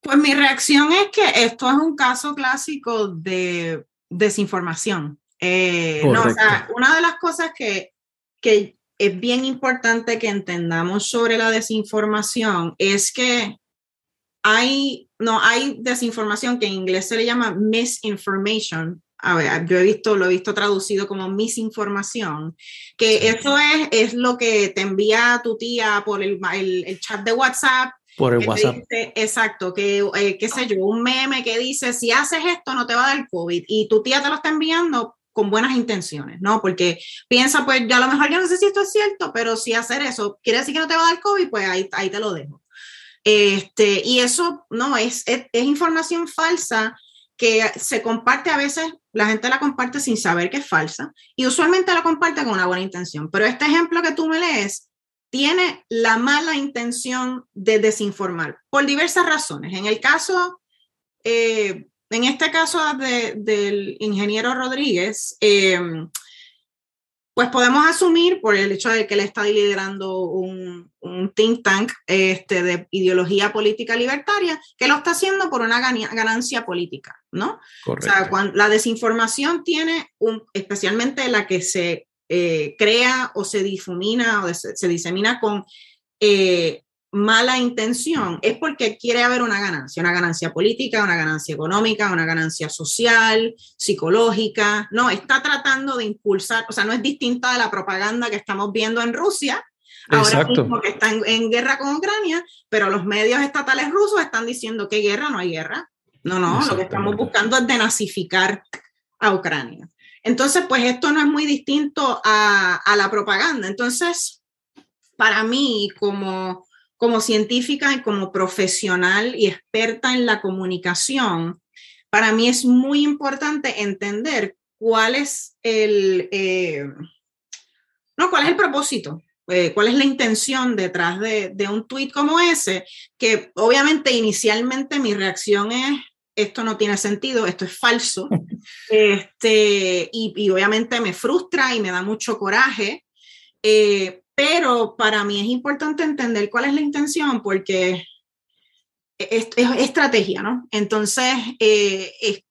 Pues mi reacción es que esto es un caso clásico de desinformación. Eh, no, o sea, una de las cosas que, que es bien importante que entendamos sobre la desinformación es que hay, no, hay desinformación que en inglés se le llama misinformation. A ver, yo he visto, lo he visto traducido como misinformación, que eso es, es lo que te envía tu tía por el, el chat de WhatsApp
por el WhatsApp.
exacto, que, eh, qué sé yo, un meme que dice, si haces esto no te va a dar COVID y tu tía te lo está enviando con buenas intenciones, ¿no? Porque piensa, pues ya lo mejor yo no sé si esto es cierto, pero si hacer eso quiere decir que no te va a dar COVID, pues ahí, ahí te lo dejo. Este, y eso, no, es, es, es información falsa que se comparte a veces, la gente la comparte sin saber que es falsa y usualmente la comparte con una buena intención. Pero este ejemplo que tú me lees tiene la mala intención de desinformar por diversas razones. En el caso, eh, en este caso del ingeniero Rodríguez, eh, pues podemos asumir por el hecho de que él está liderando un, think tank este, de ideología política libertaria, que lo está haciendo por una ganancia política, ¿no? Correcto. O sea, cuando la desinformación tiene, un, especialmente la que se eh, crea o se difumina o se, disemina con eh, mala intención, es porque quiere haber una ganancia, una ganancia política, una ganancia económica, una ganancia social, psicológica, no, está tratando de impulsar, o sea, no es distinta de la propaganda que estamos viendo en Rusia, ahora mismo que está en, guerra con Ucrania, pero los medios estatales rusos están diciendo que guerra, no hay guerra. No, no, lo que estamos buscando es denazificar a Ucrania. Entonces, pues esto no es muy distinto a, la propaganda. Entonces, para mí, como, como científica y como profesional y experta en la comunicación, para mí es muy importante entender cuál es el, eh, no, cuál es el propósito, eh, cuál es la intención detrás de, de un tweet como ese, que obviamente inicialmente mi reacción es, esto no tiene sentido, esto es falso. este, y, obviamente me frustra y me da mucho coraje, eh, pero para mí es importante entender cuál es la intención porque es, estrategia, ¿no? Entonces, eh,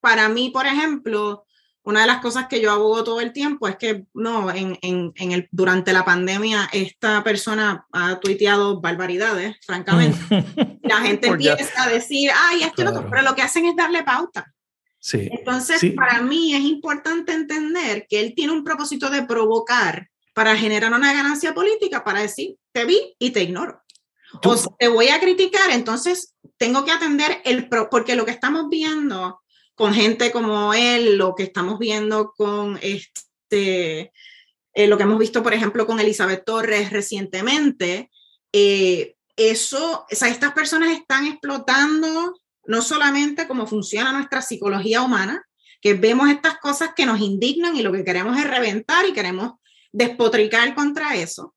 para mí, por ejemplo, una de las cosas que yo abogo todo el tiempo es que no, en, en, en el, durante la pandemia esta persona ha tuiteado barbaridades, francamente. la gente empieza a decir, ay, esto claro. pero lo que hacen es darle pauta.
Sí.
Entonces, para mí es importante entender que él tiene un propósito de provocar para generar una ganancia política, para decir, te vi y te ignoro. O te voy a criticar, entonces tengo que atender el, porque lo que estamos viendo con gente como él, lo que estamos viendo con este, eh, lo que hemos visto, por ejemplo, con Elizabeth Torres recientemente, eh, eso, o sea, estas personas están explotando no solamente cómo funciona nuestra psicología humana, que vemos estas cosas que nos indignan y lo que queremos es reventar y queremos despotricar contra eso,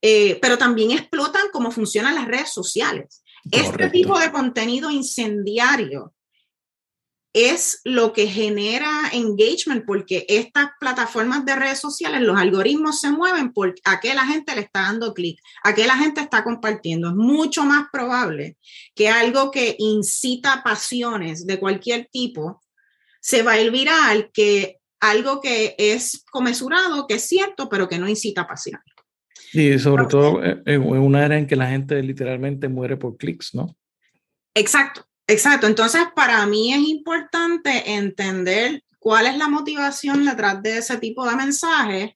eh, pero también explotan cómo funcionan las redes sociales. Este tipo de contenido incendiario es lo que genera engagement, porque estas plataformas de redes sociales, los algoritmos se mueven por a qué la gente le está dando clic, a qué la gente está compartiendo. Es mucho más probable que algo que incita pasiones de cualquier tipo se va a ir viral que algo que es comensurado, que es cierto, pero que no incita pasiones.
Y sobre todo en una era en que la gente literalmente muere por clics, ¿no?
Exacto, exacto. Entonces, para mí es importante entender cuál es la motivación detrás de ese tipo de mensajes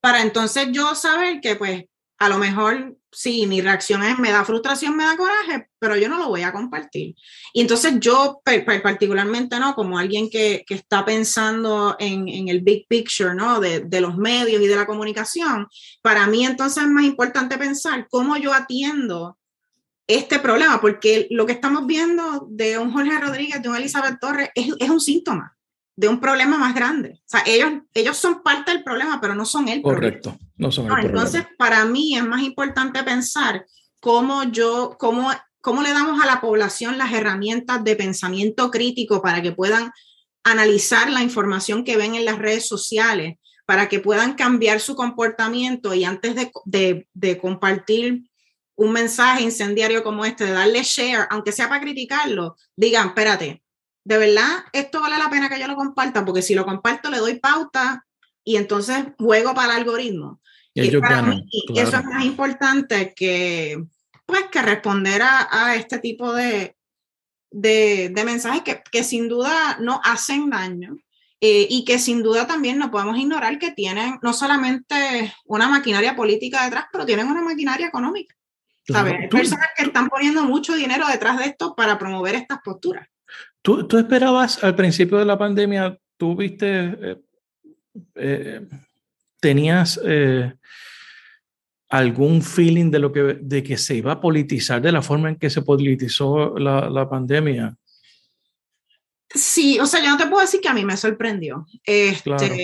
para entonces yo saber que pues a lo mejor sí, mi reacción es me da frustración, me da coraje, pero yo no lo voy a compartir. Y entonces yo particularmente, ¿no? Como alguien que, que está pensando en, en, el big picture, ¿no? De, de, los medios y de la comunicación, para mí entonces es más importante pensar cómo yo atiendo este problema, porque lo que estamos viendo de un Jorge Rodríguez, de un Elizabeth Torres, es, es un síntoma de un problema más grande. O sea, ellos, ellos son parte del problema, pero no son el
Correcto, no son
problema. Entonces, para mí es más importante pensar cómo yo, cómo, cómo le damos a la población las herramientas de pensamiento crítico para que puedan analizar la información que ven en las redes sociales, para que puedan cambiar su comportamiento y antes de, de, de compartir un mensaje incendiario como este, de darle share, aunque sea para criticarlo, digan, espérate, de verdad, esto vale la pena que yo lo comparta, porque si lo comparto le doy pauta y entonces juego para el algoritmo. Y, para mí, eso es más importante que, pues, que responder a, este tipo de, de, de mensajes que, que, sin duda no hacen daño. Eh, y que sin duda también no podemos ignorar que tienen no solamente una maquinaria política detrás, pero tienen una maquinaria económica. Hay personas que están poniendo mucho dinero detrás de esto para promover estas posturas.
¿Tú, tú esperabas al principio de la pandemia, tú viste, eh, eh, tenías eh, algún feeling de, lo que, de que se iba a politizar de la forma en que se politizó la, la pandemia?
Sí, o sea, yo no te puedo decir que a mí me sorprendió. Este, claro.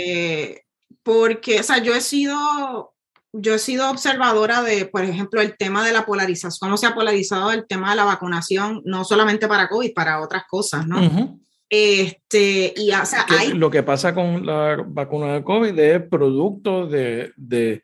Porque, o sea, yo he sido yo he sido observadora de, por ejemplo, el tema de la polarización, cómo se ha polarizado el tema de la vacunación, no solamente para COVID, para otras cosas, ¿no? Uh -huh. Este, y, o sea, hay...
Lo que pasa con la vacuna de COVID es producto de, de,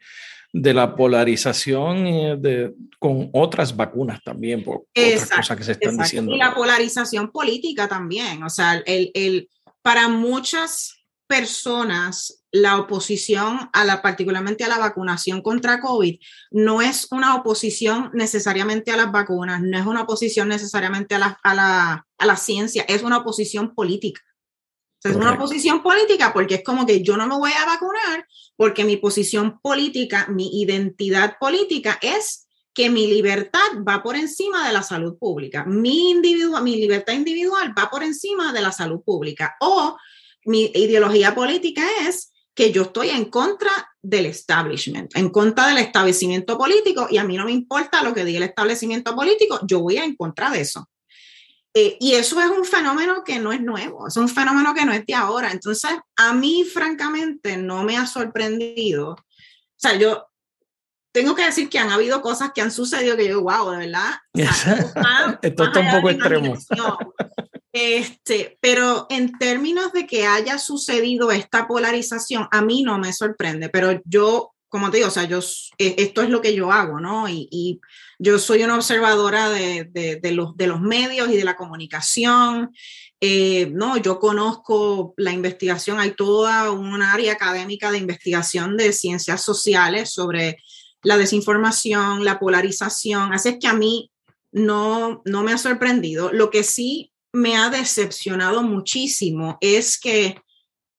de la polarización de, con otras vacunas también, por exacto, otras cosas que se están
exacto.
diciendo.
Y la polarización política también, o sea, el, el, para muchas personas la oposición a la particularmente a la vacunación contra COVID no es una oposición necesariamente a las vacunas, no es una oposición necesariamente a la, a la, a la ciencia, es una oposición política. O sea, es una oposición política porque es como que yo no me voy a vacunar porque mi posición política, mi identidad política es que mi libertad va por encima de la salud pública. Mi, individuo, mi libertad individual va por encima de la salud pública. O mi ideología política es que yo estoy en contra del establishment, en contra del establecimiento político y a mí no me importa lo que diga el establecimiento político, yo voy en contra de eso. Eh, y eso es un fenómeno que no es nuevo, es un fenómeno que no es de ahora. Entonces, a mí, francamente, no me ha sorprendido. O sea, yo tengo que decir que han habido cosas que han sucedido que yo, wow, de verdad. O
sea, Esto está un poco extremo.
Este, pero en términos de que haya sucedido esta polarización, a mí no me sorprende, pero yo, como te digo, o sea, yo, e, esto es lo que yo hago, ¿no? Y, yo soy una observadora de, los, de los medios y de la comunicación. Eh, no, yo conozco la investigación, hay toda un área académica de investigación de ciencias sociales sobre la desinformación, la polarización, así es que a mí no, no me ha sorprendido. Lo que sí me ha decepcionado muchísimo es que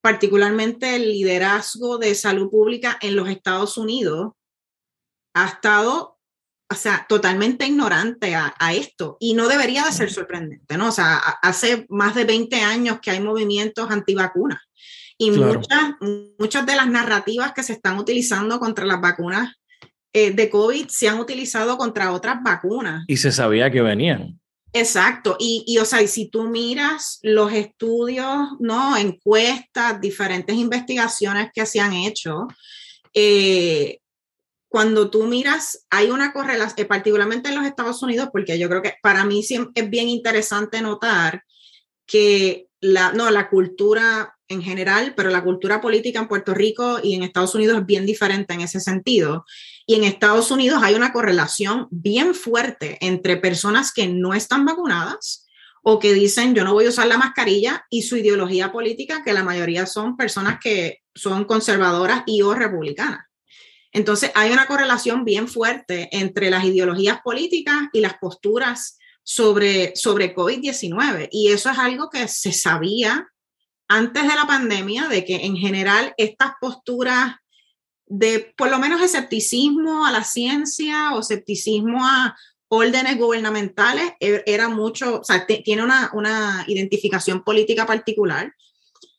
particularmente el liderazgo de salud pública en los Estados Unidos ha estado, o sea, totalmente ignorante a, a, esto y no debería de ser sorprendente, ¿no? O sea, hace más de 20 años que hay movimientos antivacunas y claro. muchas, muchas de las narrativas que se están utilizando contra las vacunas eh, de COVID se han utilizado contra otras vacunas.
Y se sabía que venían.
Exacto, y, y, o sea, y si tú miras los estudios, ¿no? Encuestas, diferentes investigaciones que se han hecho, eh, cuando tú miras, hay una correlación, eh, particularmente en los Estados Unidos, porque yo creo que para mí es bien interesante notar que la, no, la cultura en general, pero la cultura política en Puerto Rico y en Estados Unidos es bien diferente en ese sentido. Y en Estados Unidos hay una correlación bien fuerte entre personas que no están vacunadas o que dicen yo no voy a usar la mascarilla y su ideología política, que la mayoría son personas que son conservadoras y o republicanas. Entonces hay una correlación bien fuerte entre las ideologías políticas y las posturas sobre, sobre COVID-19. Y eso es algo que se sabía antes de la pandemia, de que en general estas posturas de por lo menos escepticismo a la ciencia o escepticismo a órdenes gubernamentales e, era mucho, o sea, tiene una, una identificación política particular.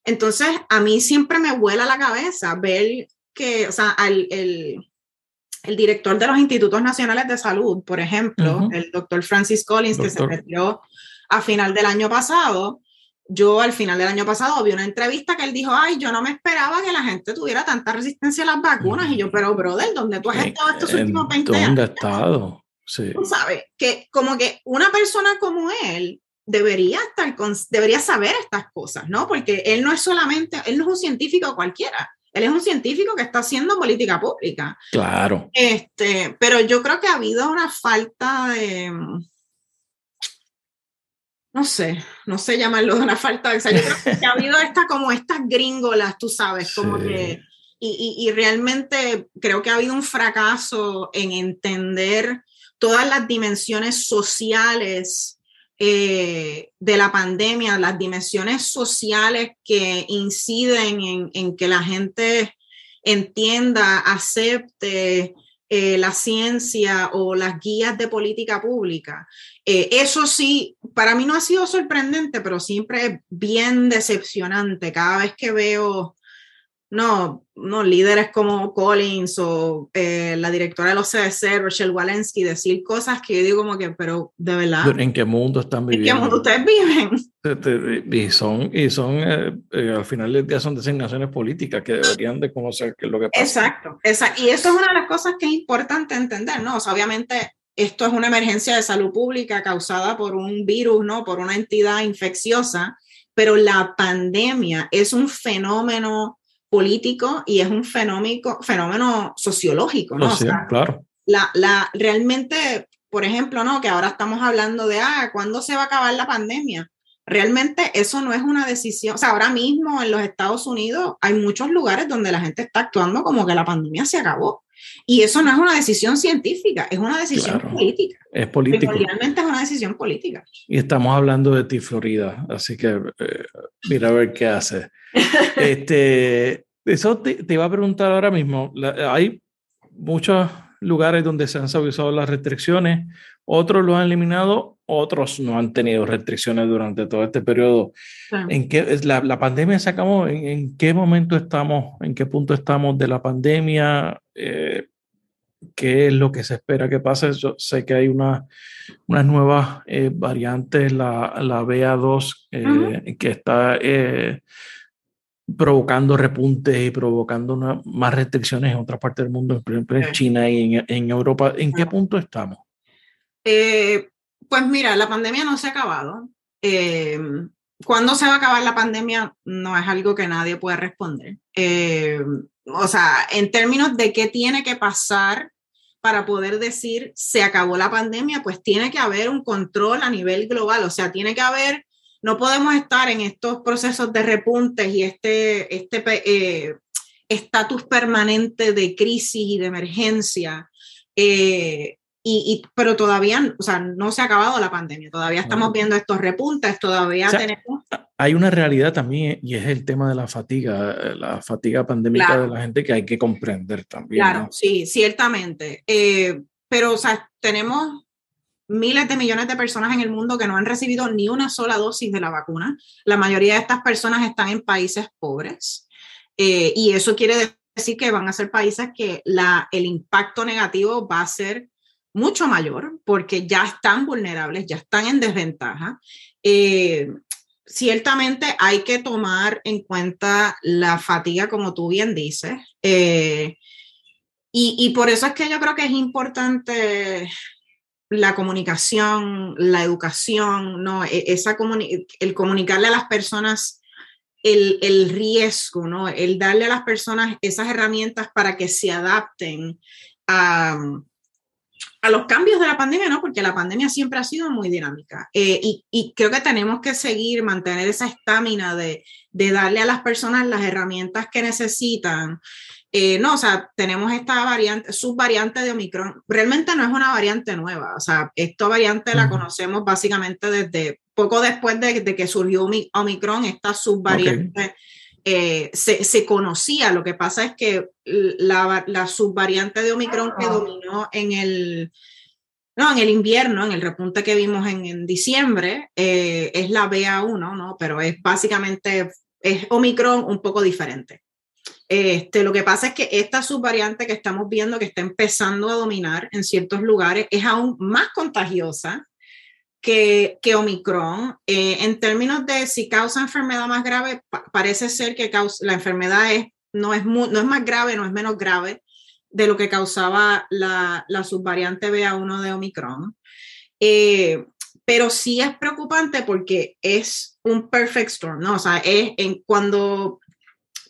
Entonces, a mí siempre me vuela la cabeza ver que, o sea, el, el director de los Institutos Nacionales de Salud, por ejemplo, el doctor Francis Collins, que se retiró a final del año pasado, yo al final del año pasado vi una entrevista que él dijo, ay, yo no me esperaba que la gente tuviera tanta resistencia a las vacunas. Y yo, pero brother, ¿dónde tú has estado estos últimos 20 años?
¿Dónde has estado?
Sí. Tú sabes, que como que una persona como él debería estar, debería saber estas cosas, ¿no? Porque él no es solamente, él no es un científico cualquiera. Él es un científico que está haciendo política pública.
Claro.
Este, pero yo creo que ha habido una falta de, no sé, no sé llamarlo de una falta de, o sea, yo creo que ha habido esta, como estas gringolas, tú sabes, como que, y, y, y, realmente creo que ha habido un fracaso en entender todas las dimensiones sociales eh, de la pandemia, las dimensiones sociales que inciden en, en que la gente entienda, acepte eh, la ciencia o las guías de política pública. Eh, eso sí, para mí no ha sido sorprendente, pero siempre es bien decepcionante cada vez que veo no, no, líderes como Collins o eh, la directora de los CDC, Rochelle Walensky, decir cosas que yo digo como que, pero de verdad.
¿En qué mundo están viviendo?
¿En qué mundo ustedes viven?
Y son, y son eh, eh, al final del día son designaciones políticas que deberían de conocer qué es lo que pasa.
Exacto, exacto. Y eso es una de las cosas que es importante entender, ¿no? O sea, obviamente esto es una emergencia de salud pública causada por un virus, ¿no? Por una entidad infecciosa, pero la pandemia es un fenómeno político y es un fenómeno, fenómeno sociológico, ¿no?
claro.
La, la, realmente, por ejemplo, ¿no? Que ahora estamos hablando de, ah, ¿cuándo se va a acabar la pandemia? Realmente eso no es una decisión, o sea, ahora mismo en los Estados Unidos hay muchos lugares donde la gente está actuando como que la pandemia se acabó. Y eso no es una decisión científica, es una decisión política.
Es político.
Realmente es una decisión política.
Y estamos hablando de ti, Florida, así que eh, mira a ver qué hace. Este, eso te, iba a preguntar ahora mismo. hay muchos lugares donde se han suavizado las restricciones, otros lo han eliminado, otros no han tenido restricciones durante todo este periodo. ¿En qué, la, la pandemia se acabó? ¿En, qué momento estamos? ¿En qué punto estamos de la pandemia? Eh, ¿Qué es lo que se espera que pase? Yo sé que hay una, unas nuevas eh, variantes, la, la BA2, eh, que está provocando repuntes y provocando una, más restricciones en otras partes del mundo, por ejemplo en China y en, en, Europa. ¿En qué punto estamos?
Eh, pues mira, la pandemia no se ha acabado. Eh, ¿Cuándo se va a acabar la pandemia? No es algo que nadie puede responder. Eh, o sea, en términos de qué tiene que pasar para poder decir se acabó la pandemia, pues tiene que haber un control a nivel global. O sea, tiene que haber no podemos estar en estos procesos de repuntes y este este, eh, estatus permanente de crisis y de emergencia. Eh, y, pero todavía, o sea, no se ha acabado la pandemia, todavía estamos viendo estos repuntes, todavía tenemos...
Hay una realidad también y es el tema de la fatiga, eh, la fatiga pandémica de la gente que hay que comprender también.
Claro, sí, ciertamente. pero, o sea, tenemos miles de millones de personas en el mundo que no han recibido ni una sola dosis de la vacuna. La mayoría de estas personas están en países pobres eh, y eso quiere decir que van a ser países que el impacto negativo va a ser mucho mayor porque ya están vulnerables, ya están en desventaja. Eh, ciertamente hay que tomar en cuenta la fatiga, como tú bien dices. Eh, y, y, por eso es que yo creo que es importante la comunicación, la educación, ¿no? E, esa el comunicarle a las personas el, el, riesgo, ¿no? El darle a las personas esas herramientas para que se adapten a, a los cambios de la pandemia, ¿no? Porque la pandemia siempre ha sido muy dinámica. Eh, y, y, creo que tenemos que seguir, mantener esa estamina de, de, darle a las personas las herramientas que necesitan. Eh, no, o sea, tenemos esta variante, subvariante de Omicron. Realmente no es una variante nueva. O sea, esta variante la conocemos básicamente desde poco después de, de que surgió Omicron, esta subvariante. Eh, se, se, conocía. Lo que pasa es que la, la subvariante de Omicron que dominó en el, no, en el invierno, en el repunte que vimos en, en diciembre, eh, es la BA1, ¿no? Pero es básicamente, es Omicron un poco diferente. Este, lo que pasa es que esta subvariante que estamos viendo que está empezando a dominar en ciertos lugares es aún más contagiosa que, que Omicron. Eh, en términos de si causa enfermedad más grave, parece ser que causa, la enfermedad es, no, es no es más grave, no es menos grave de lo que causaba la, la subvariante BA1 de Omicron. Eh, pero sí es preocupante porque es un perfect storm, ¿no? O sea, es en, cuando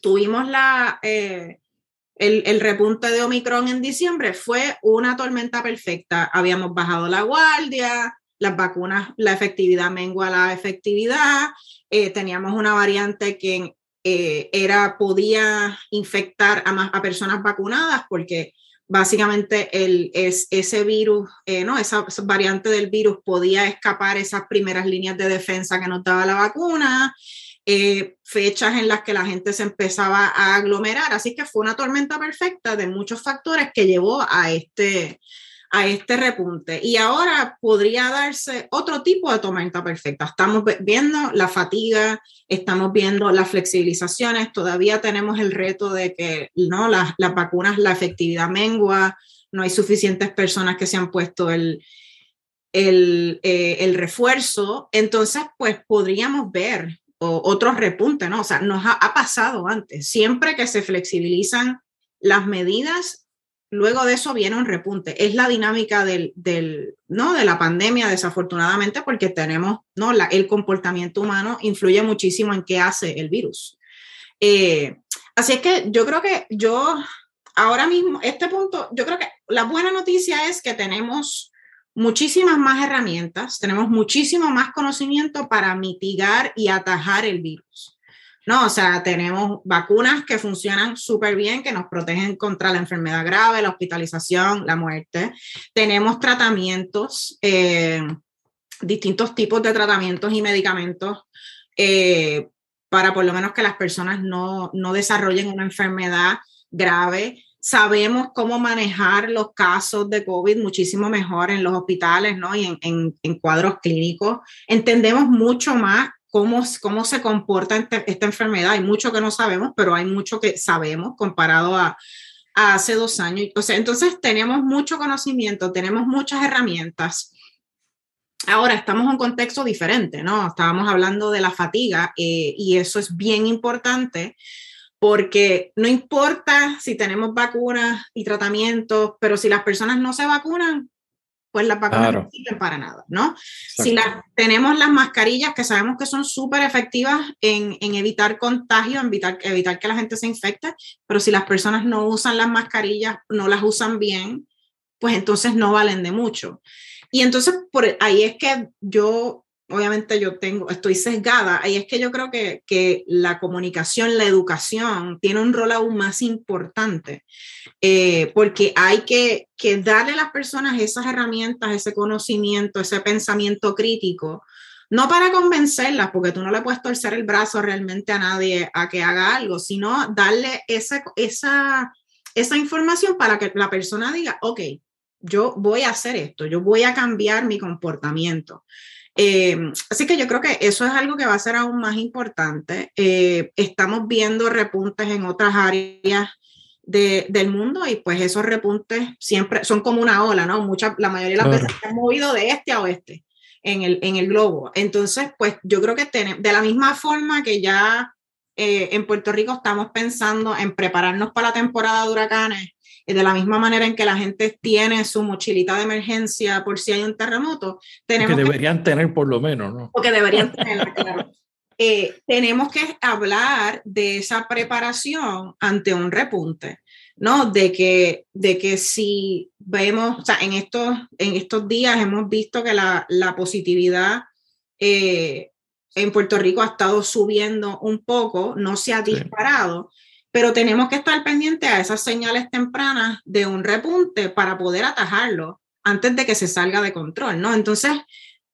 tuvimos la, eh, el, el, repunte de Omicron en diciembre, fue una tormenta perfecta. Habíamos bajado la guardia, las vacunas, la efectividad mengua la efectividad, eh, teníamos una variante que eh, era, podía infectar a, más, a personas vacunadas porque básicamente el, es, ese virus, eh, ¿no? Esa, variante del virus podía escapar esas primeras líneas de defensa que nos daba la vacuna, fechas en las que la gente se empezaba a aglomerar, así que fue una tormenta perfecta de muchos factores que llevó a este, a este repunte. Y ahora podría darse otro tipo de tormenta perfecta. Estamos viendo la fatiga, estamos viendo las flexibilizaciones, todavía tenemos el reto de que ¿no? las, las vacunas, la efectividad mengua, no hay suficientes personas que se han puesto el, el, eh, el refuerzo. Entonces, pues podríamos ver otros repuntes, ¿no? O sea, nos ha, ha pasado antes. Siempre que se flexibilizan las medidas, luego de eso viene un repunte. Es la dinámica del, del, ¿no? de la pandemia, desafortunadamente, porque tenemos, ¿no? La, el comportamiento humano influye muchísimo en qué hace el virus. Eh, así es que yo creo que yo, ahora mismo, este punto, yo creo que la buena noticia es que tenemos muchísimas más herramientas, tenemos muchísimo más conocimiento para mitigar y atajar el virus. ¿no? O sea, tenemos vacunas que funcionan súper bien, que nos protegen contra la enfermedad grave, la hospitalización, la muerte. Tenemos tratamientos, eh, distintos tipos de tratamientos y medicamentos eh, para por lo menos que las personas no, no desarrollen una enfermedad grave. Sabemos cómo manejar los casos de COVID muchísimo mejor en los hospitales ¿no? y en, en, en cuadros clínicos. Entendemos mucho más cómo, cómo se comporta esta enfermedad. Hay mucho que no sabemos, pero hay mucho que sabemos comparado a, hace dos años. O sea, entonces tenemos mucho conocimiento, tenemos muchas herramientas. Ahora estamos en un contexto diferente, ¿no? Estábamos hablando de la fatiga eh, y eso es bien importante porque no importa si tenemos vacunas y tratamientos, pero si las personas no se vacunan, pues las vacunas no sirven para nada, ¿no? Si la, tenemos las mascarillas que sabemos que son súper efectivas en, en, evitar contagio, en evitar, evitar que la gente se infecte, pero si las personas no usan las mascarillas, no las usan bien, pues entonces no valen de mucho. Y entonces por ahí es que yo obviamente yo tengo, estoy sesgada, ahí es que yo creo que, que la comunicación, la educación tiene un rol aún más importante, eh, porque hay que, que, darle a las personas esas herramientas, ese conocimiento, ese pensamiento crítico, no para convencerlas, porque tú no le puedes torcer el brazo realmente a nadie a que haga algo, sino darle esa, esa, esa información para que la persona diga, ok, yo voy a hacer esto, yo voy a cambiar mi comportamiento. Eh, así que yo creo que eso es algo que va a ser aún más importante. Eh, estamos viendo repuntes en otras áreas de, del mundo y pues esos repuntes siempre son como una ola, ¿no? Mucha, la mayoría de las veces se han movido de este a oeste en el, en el globo. Entonces, pues yo creo que tenemos, de la misma forma que ya eh, en Puerto Rico estamos pensando en prepararnos para la temporada de huracanes de la misma manera en que la gente tiene su mochilita de emergencia por si hay un terremoto, tenemos
que deberían tener por lo menos, ¿no?
Porque deberían tener, claro. Eh, tenemos que hablar de esa preparación ante un repunte, ¿no? De que, de que si vemos, o sea, en estos, en estos días hemos visto que la, la positividad eh, en Puerto Rico ha estado subiendo un poco, no se ha disparado, pero tenemos que estar pendientes a esas señales tempranas de un repunte para poder atajarlo antes de que se salga de control, ¿no? Entonces,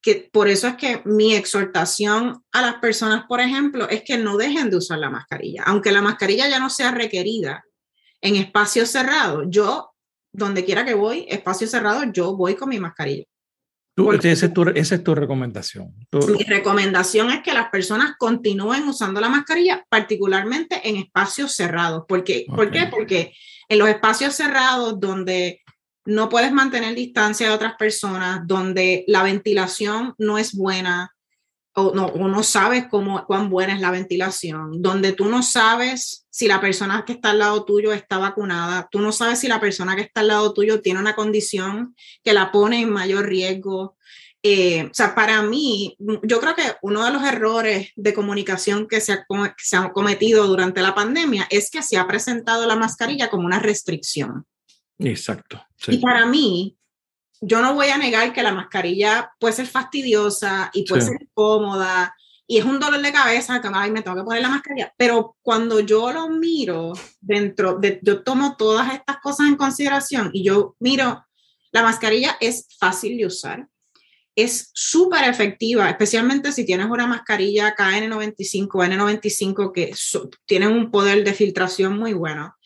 que por eso es que mi exhortación a las personas, por ejemplo, es que no dejen de usar la mascarilla, aunque la mascarilla ya no sea requerida en espacios cerrados. Yo, donde quiera que voy, espacio cerrado, yo voy con mi mascarilla.
Esa, es tu, esa, es tu, recomendación.
Mi recomendación es que las personas continúen usando la mascarilla, particularmente en espacios cerrados. ¿Por qué? ¿Por qué? Porque en los espacios cerrados donde no puedes mantener distancia de otras personas, donde la ventilación no es buena o no, no sabes cómo, cuán buena es la ventilación, donde tú no sabes si la persona que está al lado tuyo está vacunada, tú no sabes si la persona que está al lado tuyo tiene una condición que la pone en mayor riesgo. Eh, o sea, para mí, yo creo que uno de los errores de comunicación que se, ha, que se han cometido durante la pandemia es que se ha presentado la mascarilla como una restricción.
Exacto.
Y para mí, yo no voy a negar que la mascarilla puede ser fastidiosa y puede ser incómoda y es un dolor de cabeza que me tengo que poner la mascarilla, pero cuando yo lo miro dentro de, yo tomo todas estas cosas en consideración y yo miro, la mascarilla es fácil de usar, es súper efectiva, especialmente si tienes una mascarilla KN95, N95 que tienen un poder de filtración muy bueno.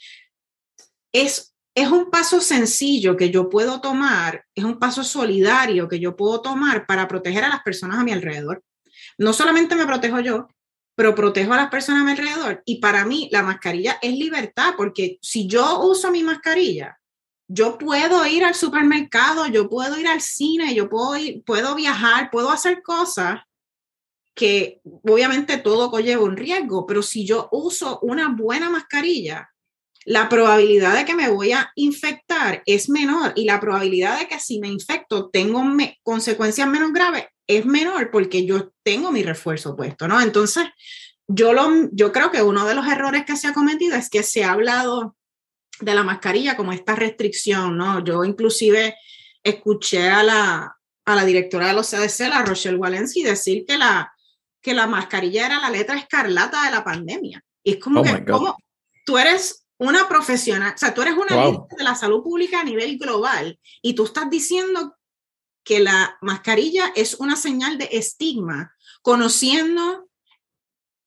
Es es un paso sencillo que yo puedo tomar, es un paso solidario que yo puedo tomar para proteger a las personas a mi alrededor. No solamente me protejo yo, pero protejo a las personas a mi alrededor. Y para mí la mascarilla es libertad, porque si yo uso mi mascarilla, yo puedo ir al supermercado, yo puedo ir al cine, yo puedo, puedo viajar, puedo hacer cosas que obviamente todo conlleva un riesgo, pero si yo uso una buena mascarilla, la probabilidad de que me voy a infectar es menor y la probabilidad de que si me infecto tengo consecuencias menos graves es menor porque yo tengo mi refuerzo puesto, ¿no? Entonces, yo, lo, yo creo que uno de los errores que se ha cometido es que se ha hablado de la mascarilla como esta restricción, ¿no? Yo inclusive escuché a la, a la directora de los CDC, la Rochelle Walensky, decir que la, que la mascarilla era la letra escarlata de la pandemia. Y es como oh que, como tú eres una profesional, o sea, tú eres una de la salud pública a nivel global y tú estás diciendo que la mascarilla es una señal de estigma, conociendo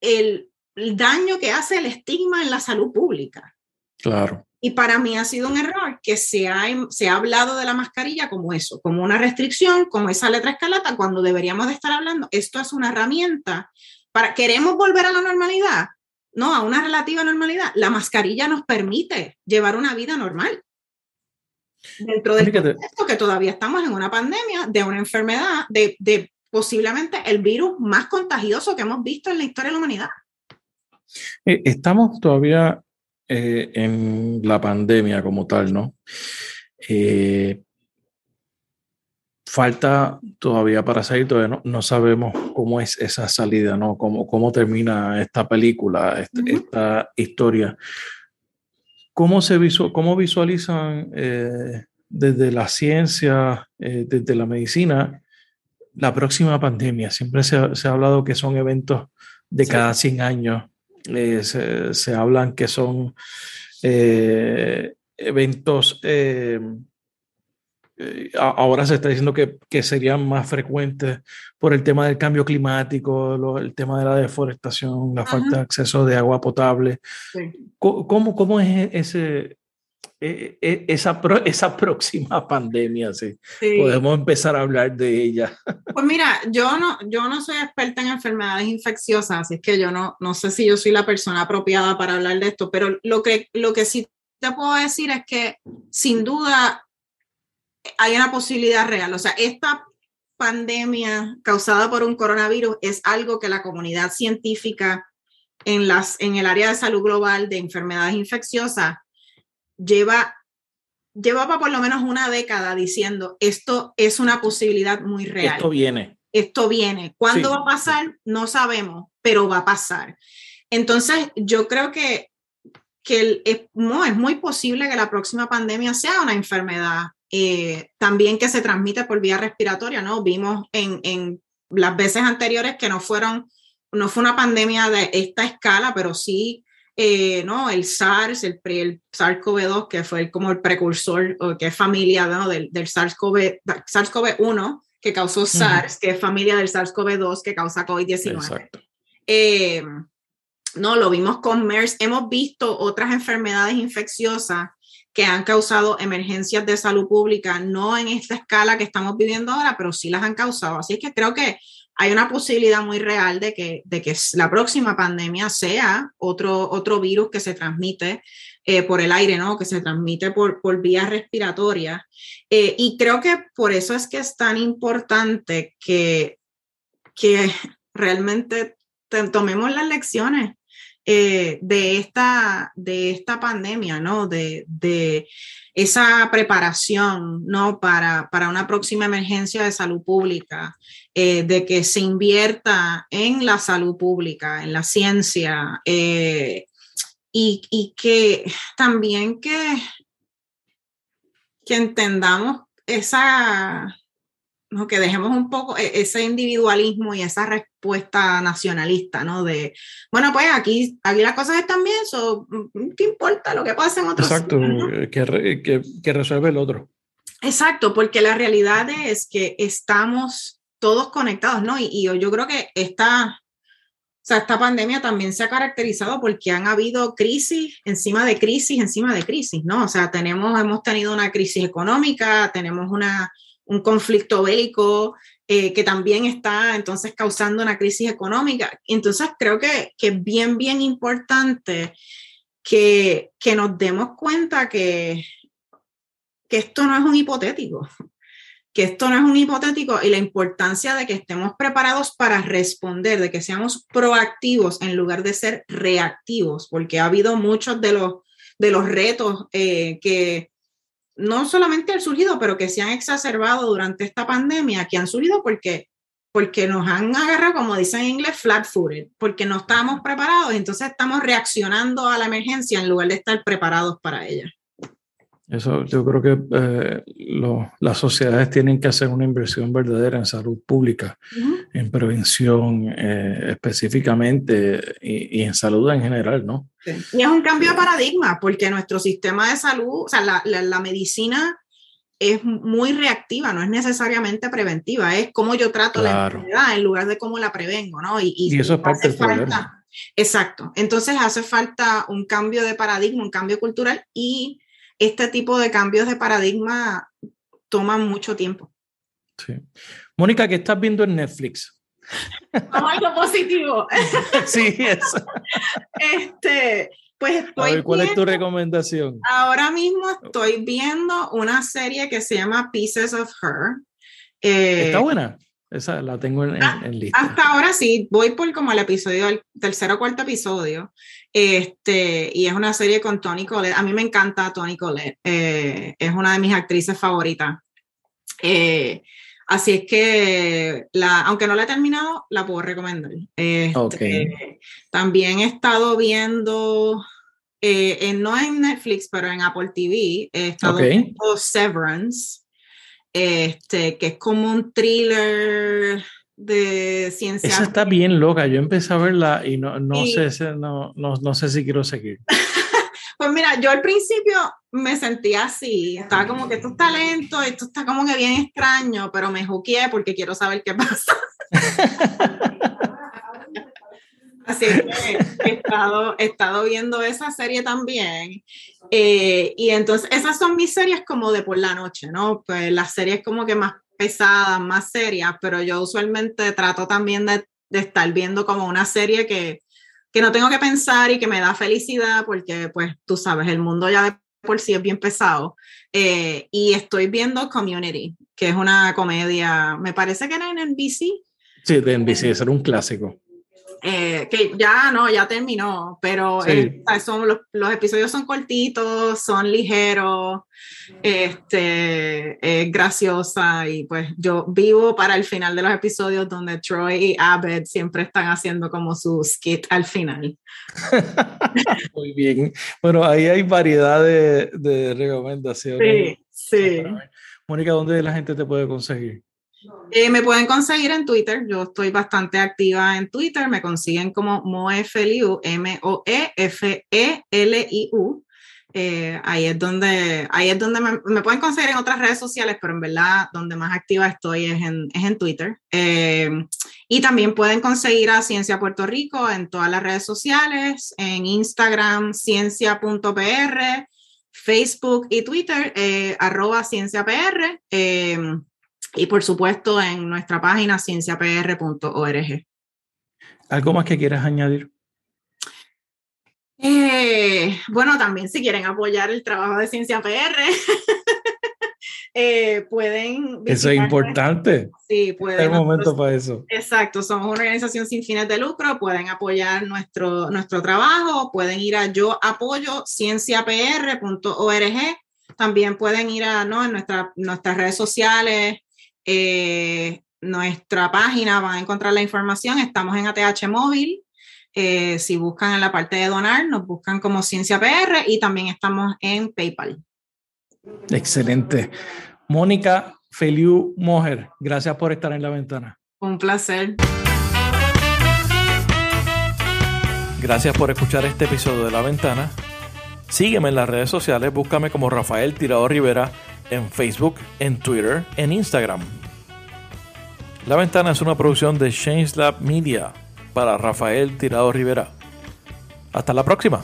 el, daño que hace el estigma en la salud pública.
Claro.
Y para mí ha sido un error que se ha, se ha hablado de la mascarilla como eso, como una restricción, como esa letra escalata, cuando deberíamos de estar hablando, esto es una herramienta para, queremos volver a la normalidad, no, a una relativa normalidad. La mascarilla nos permite llevar una vida normal. Dentro del contexto que todavía estamos en una pandemia, de una enfermedad, de, posiblemente el virus más contagioso que hemos visto en la historia de la humanidad.
Eh, estamos todavía eh, en la pandemia como tal, ¿no? Eh, falta todavía para salir, todavía no, sabemos cómo es esa salida, ¿no? Cómo, cómo termina esta película, esta, historia. ¿Cómo, se cómo visualizan eh, desde la ciencia, eh, desde la medicina, la próxima pandemia? Siempre se, ha hablado que son eventos de cada 100 años. Eh, se, se, hablan que son eventos eh, ahora se está diciendo que, que, serían más frecuentes por el tema del cambio climático, el tema de la deforestación, la falta de acceso de agua potable. ¿Cómo, ¿Cómo, es ese, e, e, esa, esa próxima pandemia? Sí. Podemos empezar a hablar de ella.
Pues mira, yo no, yo no soy experta en enfermedades infecciosas, así que yo no, no sé si yo soy la persona apropiada para hablar de esto, pero lo que, lo que sí te puedo decir es que sin duda hay una posibilidad real. O sea, esta pandemia causada por un coronavirus es algo que la comunidad científica en, las, en el área de salud global de enfermedades infecciosas lleva llevaba por lo menos una década diciendo, esto es una posibilidad muy real.
Esto viene.
Esto viene. ¿Cuándo va a pasar? No sabemos, pero va a pasar. Entonces, yo creo que, que es, no, es muy posible que la próxima pandemia sea una enfermedad eh, también que se transmite por vía respiratoria, ¿no? Vimos en, en las veces anteriores que no fueron, no fue una pandemia de esta escala, pero sí eh, ¿no? El SARS, el, el SARS-CoV-2, que fue como el precursor, o que es familia ¿no? del, del SARS-CoV-1, que causó SARS, que es familia del SARS-CoV-2, que causa COVID-19. Eh, no, lo vimos con MERS. Hemos visto otras enfermedades infecciosas que han causado emergencias de salud pública, no en esta escala que estamos viviendo ahora, pero sí las han causado. Así que creo que hay una posibilidad muy real de que, de que la próxima pandemia sea otro, otro virus que se transmite eh, por el aire, ¿no? Que se transmite por, por vías respiratorias. Eh, y creo que por eso es que es tan importante que, que realmente tomemos las lecciones eh, de, esta, de esta pandemia, ¿no? De, de esa preparación, ¿no? Para, para, una próxima emergencia de salud pública, eh, de que se invierta en la salud pública, en la ciencia, eh, y, y, que también que, que entendamos esa que dejemos un poco e-, ese individualismo y esa respuesta nacionalista, ¿no? De, bueno, pues aquí, aquí las cosas están bien, mm, ¿qué importa lo que pase en otros
Exacto, que, que, que, resuelve el otro.
Exacto, porque la realidad es que estamos todos conectados, ¿no? Y, y yo creo que esta, o sea, esta pandemia también se ha caracterizado porque han habido crisis encima de crisis, encima de crisis, ¿no? O sea, tenemos, hemos tenido una crisis económica, tenemos una un conflicto bélico eh, que también está entonces causando una crisis económica. Entonces creo que, que es bien, bien importante que, que nos demos cuenta que, que esto no es un hipotético, que esto no es un hipotético y la importancia de que estemos preparados para responder, de que seamos proactivos en lugar de ser reactivos, porque ha habido muchos de los, de los retos eh, que, no solamente han surgido, pero que se han exacerbado durante esta pandemia, que han surgido porque, porque nos han agarrado, como dicen en inglés, flat-footed, porque no estábamos preparados, entonces estamos reaccionando a la emergencia en lugar de estar preparados para ella.
Eso yo creo que eh, las sociedades tienen que hacer una inversión verdadera en salud pública, en prevención eh, específicamente y, en salud en general, ¿no?
Y es un cambio de paradigma, porque nuestro sistema de salud, o sea, la, la, medicina es muy reactiva, no es necesariamente preventiva, es cómo yo trato la enfermedad en lugar de cómo la prevengo, ¿no?
Y, y, eso es parte del problema.
Exacto. Entonces hace falta un cambio de paradigma, un cambio cultural y este tipo de cambios de paradigma toman mucho tiempo.
Sí. Mónica, ¿qué estás viendo en Netflix?
algo positivo.
sí, eso.
Este, pues
estoy ¿cuál es tu recomendación?
Ahora mismo estoy viendo una serie que se llama Pieces of Her.
Eh, ¿Está buena? Esa la tengo en, ah, lista.
Hasta ahora sí, voy por como el episodio, el tercer o cuarto episodio. Este, y es una serie con Tony Collette. A mí me encanta Tony Collette. Eh, es una de mis actrices favoritas. Eh, así es que, la, aunque no la he terminado, la puedo recomendar. Este, también he estado viendo, eh, no en Netflix, pero en Apple TV, he estado viendo Severance este, que es como un thriller de ciencia.
Esa está bien loca, yo empecé a verla y no, no, Sé, no, no, no sé si quiero seguir.
pues mira, yo al principio me sentía así, estaba como que esto está lento, esto está como que bien extraño, pero me juqueé porque quiero saber qué pasa. Así que he estado, he estado viendo esa serie también eh, y entonces, esas son mis series como de por la noche, ¿no? Pues las series como que más pesadas, más serias, pero yo usualmente trato también de, de estar viendo como una serie que, que no tengo que pensar y que me da felicidad, porque pues tú sabes, el mundo ya de por sí es bien pesado. Eh, y estoy viendo Community, que es una comedia, me parece que era en NBC.
Sí, de NBC, es un clásico.
Eh, que ya no, ya terminó, pero eh, son, los, los, episodios son cortitos, son ligeros, este, es graciosa y pues yo vivo para el final de los episodios donde Troy y Abed siempre están haciendo como su skit al final.
Muy bien. Bueno, ahí hay variedad de, de recomendaciones.
Sí, sí.
Mónica, ¿dónde la gente te puede conseguir?
Eh, me pueden conseguir en Twitter, yo estoy bastante activa en Twitter, me consiguen como Moefeliu, M-O-E-F-E-L-I-U. Eh, ahí es donde, ahí es donde me, pueden conseguir en otras redes sociales, pero en verdad donde más activa estoy es en, es en Twitter. Eh, y también pueden conseguir a Ciencia Puerto Rico en todas las redes sociales, en Instagram, ciencia.pr, Facebook y Twitter, arroba cienciapr. Y por supuesto en nuestra página cienciapr.org.
¿Algo más que quieras añadir?
Eh, bueno, también si quieren apoyar el trabajo de Ciencia PR, eh, pueden...
Eso es importante.
Sí, pueden. Es
el momento para eso.
Exacto, somos una organización sin fines de lucro, pueden apoyar nuestro, nuestro trabajo, pueden ir a yo apoyo cienciapr.org, también pueden ir a ¿no? en nuestra, nuestras redes sociales, eh, nuestra página van a encontrar la información. Estamos en ATH Móvil. Eh, si buscan en la parte de donar, nos buscan como Ciencia PR y también estamos en PayPal.
Excelente. Mónica Feliu Mojer, gracias por estar en la ventana.
Un placer.
Gracias por escuchar este episodio de La Ventana. Sígueme en las redes sociales, búscame como Rafael Tirado Rivera en Facebook, en Twitter, en Instagram. La Ventana es una producción de Change Lab Media para Rafael Tirado Rivera. Hasta la próxima.